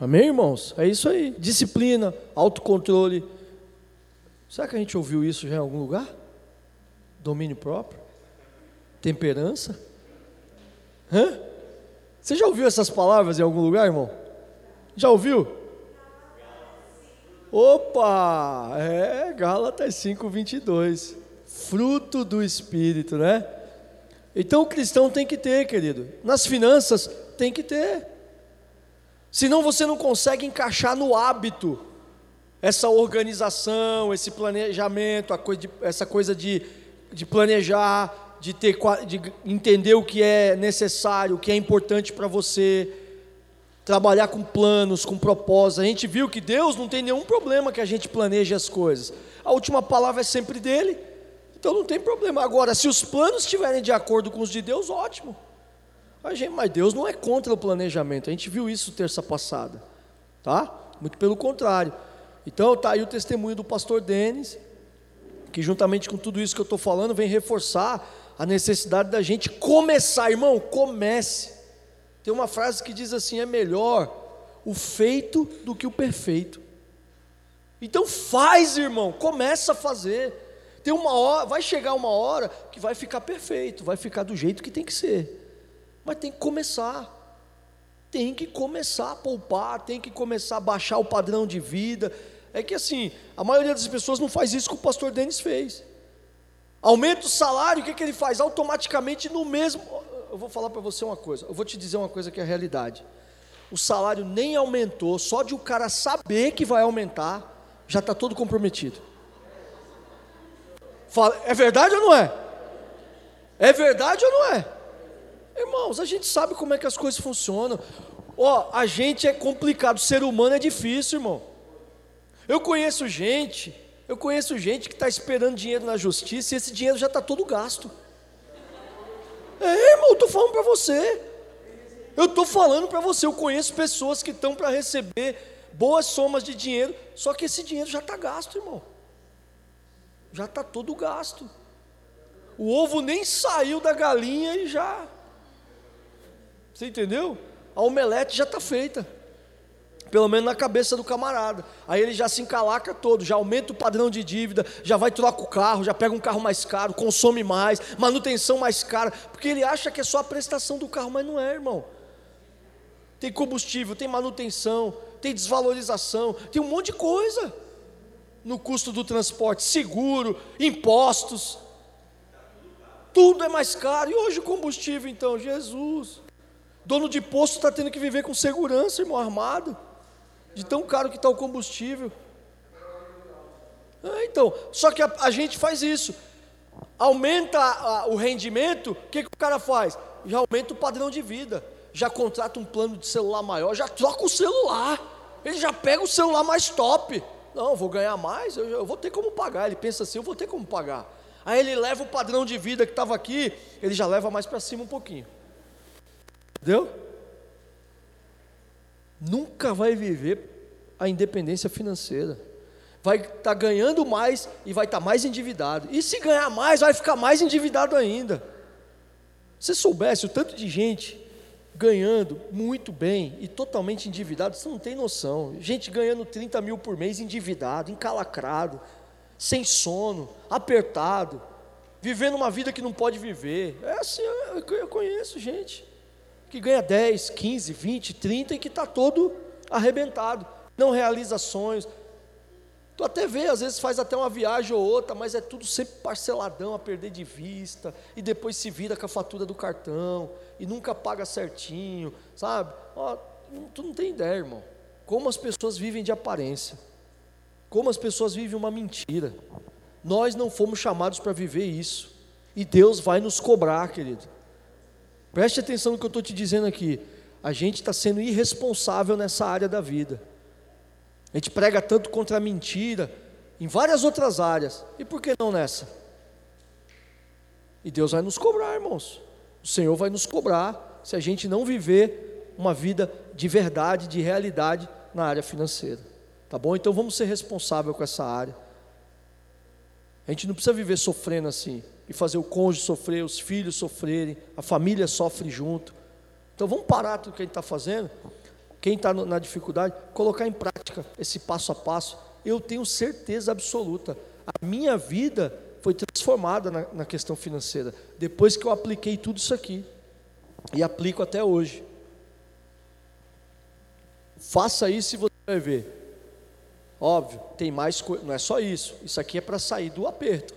Amém, irmãos? É isso aí. Disciplina, autocontrole. Será que a gente ouviu isso já em algum lugar? Domínio próprio? Temperança. Hã? Você já ouviu essas palavras em algum lugar, irmão? Já ouviu? Opa! É, Gálatas 5, 22. Fruto do Espírito, né? Então o cristão tem que ter, querido. Nas finanças, tem que ter. Senão você não consegue encaixar no hábito essa organização, esse planejamento, coisa de, essa coisa de, de planejar, de, ter, de entender o que é necessário, o que é importante para você, trabalhar com planos, com propósitos. A gente viu que Deus não tem nenhum problema que a gente planeje as coisas. A última palavra é sempre dele, então não tem problema. Agora, se os planos estiverem de acordo com os de Deus, ótimo. Mas Deus não é contra o planejamento. A gente viu isso terça passada, tá? Muito pelo contrário. Então tá aí o testemunho do pastor Denis, que juntamente com tudo isso que eu estou falando, vem reforçar a necessidade da gente começar, irmão, comece. Tem uma frase que diz assim: é melhor o feito do que o perfeito. Então faz, irmão, começa a fazer. Tem uma hora, vai chegar uma hora que vai ficar perfeito, vai ficar do jeito que tem que ser. Mas tem que começar. Tem que começar a poupar, tem que começar a baixar o padrão de vida. É que assim, a maioria das pessoas não faz isso que o pastor Denis fez. Aumenta o salário, o que, que ele faz? Automaticamente no mesmo. Eu vou falar para você uma coisa, eu vou te dizer uma coisa que é a realidade. O salário nem aumentou, só de o cara saber que vai aumentar, já está todo comprometido. Fala, é verdade ou não é? É verdade ou não é? Irmãos, a gente sabe como é que as coisas funcionam. Ó, a gente é complicado, o ser humano é difícil, irmão. Eu conheço gente eu conheço gente que está esperando dinheiro na justiça e esse dinheiro já está todo gasto. É, irmão, estou falando para você. Eu estou falando para você. Eu conheço pessoas que estão para receber boas somas de dinheiro, só que esse dinheiro já está gasto, irmão. Já está todo gasto. O ovo nem saiu da galinha e já. Você entendeu? A omelete já está feita pelo menos na cabeça do camarada. Aí ele já se encalaca todo, já aumenta o padrão de dívida, já vai trocar o carro, já pega um carro mais caro, consome mais, manutenção mais cara, porque ele acha que é só a prestação do carro, mas não é, irmão. Tem combustível, tem manutenção, tem desvalorização, tem um monte de coisa no custo do transporte, seguro, impostos. Tudo é mais caro. E hoje o combustível, então, Jesus. Dono de posto está tendo que viver com segurança, irmão, armado de tão caro que está o combustível. Ah, então, só que a, a, gente faz isso. Aumenta a, o rendimento, o que, que o cara faz? Já aumenta o padrão de vida. Já contrata um plano de celular maior, já troca o celular. Ele já pega o celular mais top. Não, vou ganhar mais, eu, eu vou ter como pagar. Ele pensa assim, eu vou ter como pagar. Aí ele leva o padrão de vida que estava aqui, ele já leva mais para cima um pouquinho. Entendeu? Nunca vai viver a independência financeira. Vai estar tá ganhando mais e vai estar tá mais endividado. E se ganhar mais, vai ficar mais endividado ainda. Se soubesse o tanto de gente ganhando muito bem e totalmente endividado, você não tem noção. Gente ganhando 30 mil por mês endividado, encalacrado, sem sono, apertado, vivendo uma vida que não pode viver. É assim, eu conheço gente que ganha 10, 15, 20, 30 e que está todo arrebentado, não realiza sonhos. Tu até vê, às vezes faz até uma viagem ou outra, mas é tudo sempre parceladão a perder de vista, e depois se vira com a fatura do cartão, e nunca paga certinho, sabe? Ó, tu não tem ideia, irmão. Como as pessoas vivem de aparência, como as pessoas vivem uma mentira. Nós não fomos chamados para viver isso, e Deus vai nos cobrar, querido. Preste atenção no que eu estou te dizendo aqui. A gente está sendo irresponsável nessa área da vida. A gente prega tanto contra a mentira, em várias outras áreas, e por que não nessa? E Deus vai nos cobrar, irmãos. O Senhor vai nos cobrar se a gente não viver uma vida de verdade, de realidade na área financeira. Tá bom? Então vamos ser responsáveis com essa área. A gente não precisa viver sofrendo assim e fazer o cônjuge sofrer, os filhos sofrerem, a família sofre junto. Então vamos parar tudo que a gente está fazendo quem está na dificuldade, colocar em prática esse passo a passo. Eu tenho certeza absoluta, a minha vida foi transformada na, na questão financeira, depois que eu apliquei tudo isso aqui, e aplico até hoje. Faça isso e você vai ver. Óbvio, tem mais coisa, não é só isso. Isso aqui é para sair do aperto.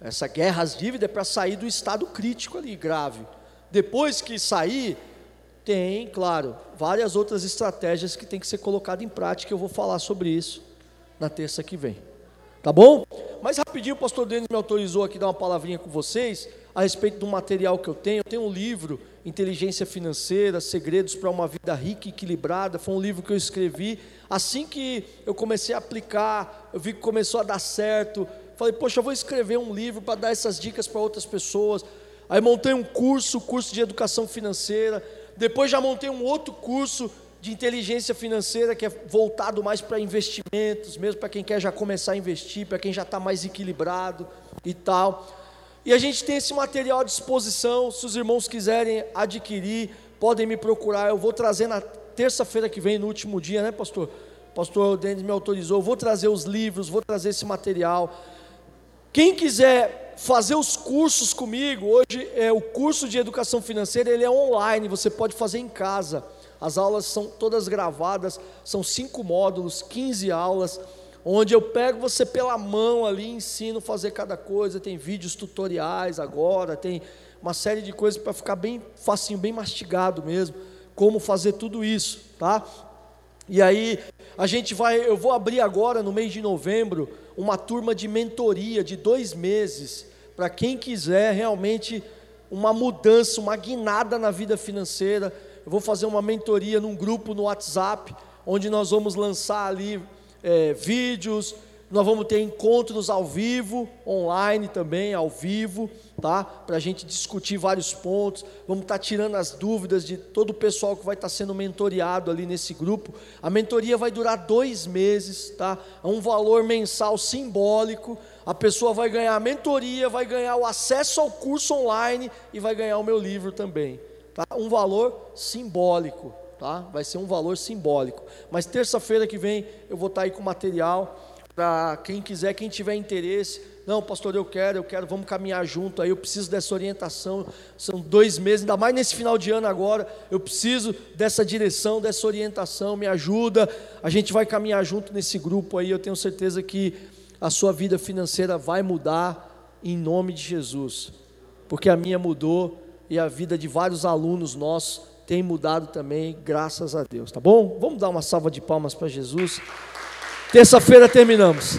Essa guerra às dívidas é para sair do estado crítico ali, grave. Depois que sair, tem, claro, várias outras estratégias que tem que ser colocado em prática. Eu vou falar sobre isso na terça que vem. Tá bom? Mas rapidinho, o pastor Denis me autorizou aqui dar uma palavrinha com vocês a respeito do material que eu tenho. Eu tenho um livro, Inteligência Financeira, Segredos para uma Vida Rica e Equilibrada. Foi um livro que eu escrevi. Assim que eu comecei a aplicar, eu vi que começou a dar certo. Falei, poxa, eu vou escrever um livro para dar essas dicas para outras pessoas. Aí montei um curso, curso de educação financeira. Depois já montei um outro curso de inteligência financeira que é voltado mais para investimentos, mesmo para quem quer já começar a investir, para quem já está mais equilibrado e tal. E a gente tem esse material à disposição, se os irmãos quiserem adquirir, podem me procurar. Eu vou trazer na terça-feira que vem, no último dia, né, pastor? Pastor Denis me autorizou. Eu vou trazer os livros, vou trazer esse material. Quem quiser fazer os cursos comigo. Hoje é o curso de educação financeira, ele é online, você pode fazer em casa. As aulas são todas gravadas, são cinco módulos, 15 aulas, onde eu pego você pela mão ali, ensino a fazer cada coisa. Tem vídeos tutoriais agora, tem uma série de coisas para ficar bem facinho, bem mastigado mesmo, como fazer tudo isso, tá? E aí a gente vai, eu vou abrir agora no mês de novembro uma turma de mentoria de dois meses para quem quiser realmente uma mudança, uma guinada na vida financeira. Eu vou fazer uma mentoria num grupo no WhatsApp, onde nós vamos lançar ali é, vídeos, nós vamos ter encontros ao vivo, online também, ao vivo, tá? Para a gente discutir vários pontos. Vamos estar tá tirando as dúvidas de todo o pessoal que vai estar tá sendo mentoreado ali nesse grupo. A mentoria vai durar dois meses, tá? É um valor mensal simbólico. A pessoa vai ganhar a mentoria, vai ganhar o acesso ao curso online e vai ganhar o meu livro também, tá? Um valor simbólico, tá? Vai ser um valor simbólico. Mas terça-feira que vem eu vou estar tá aí com material para quem quiser, quem tiver interesse. Não, pastor, eu quero, eu quero, vamos caminhar junto. Aí eu preciso dessa orientação. São dois meses, ainda mais nesse final de ano agora. Eu preciso dessa direção, dessa orientação. Me ajuda. A gente vai caminhar junto nesse grupo aí. Eu tenho certeza que a sua vida financeira vai mudar em nome de Jesus, porque a minha mudou e a vida de vários alunos nossos tem mudado também, graças a Deus. Tá bom? Vamos dar uma salva de palmas para Jesus. Terça-feira terminamos.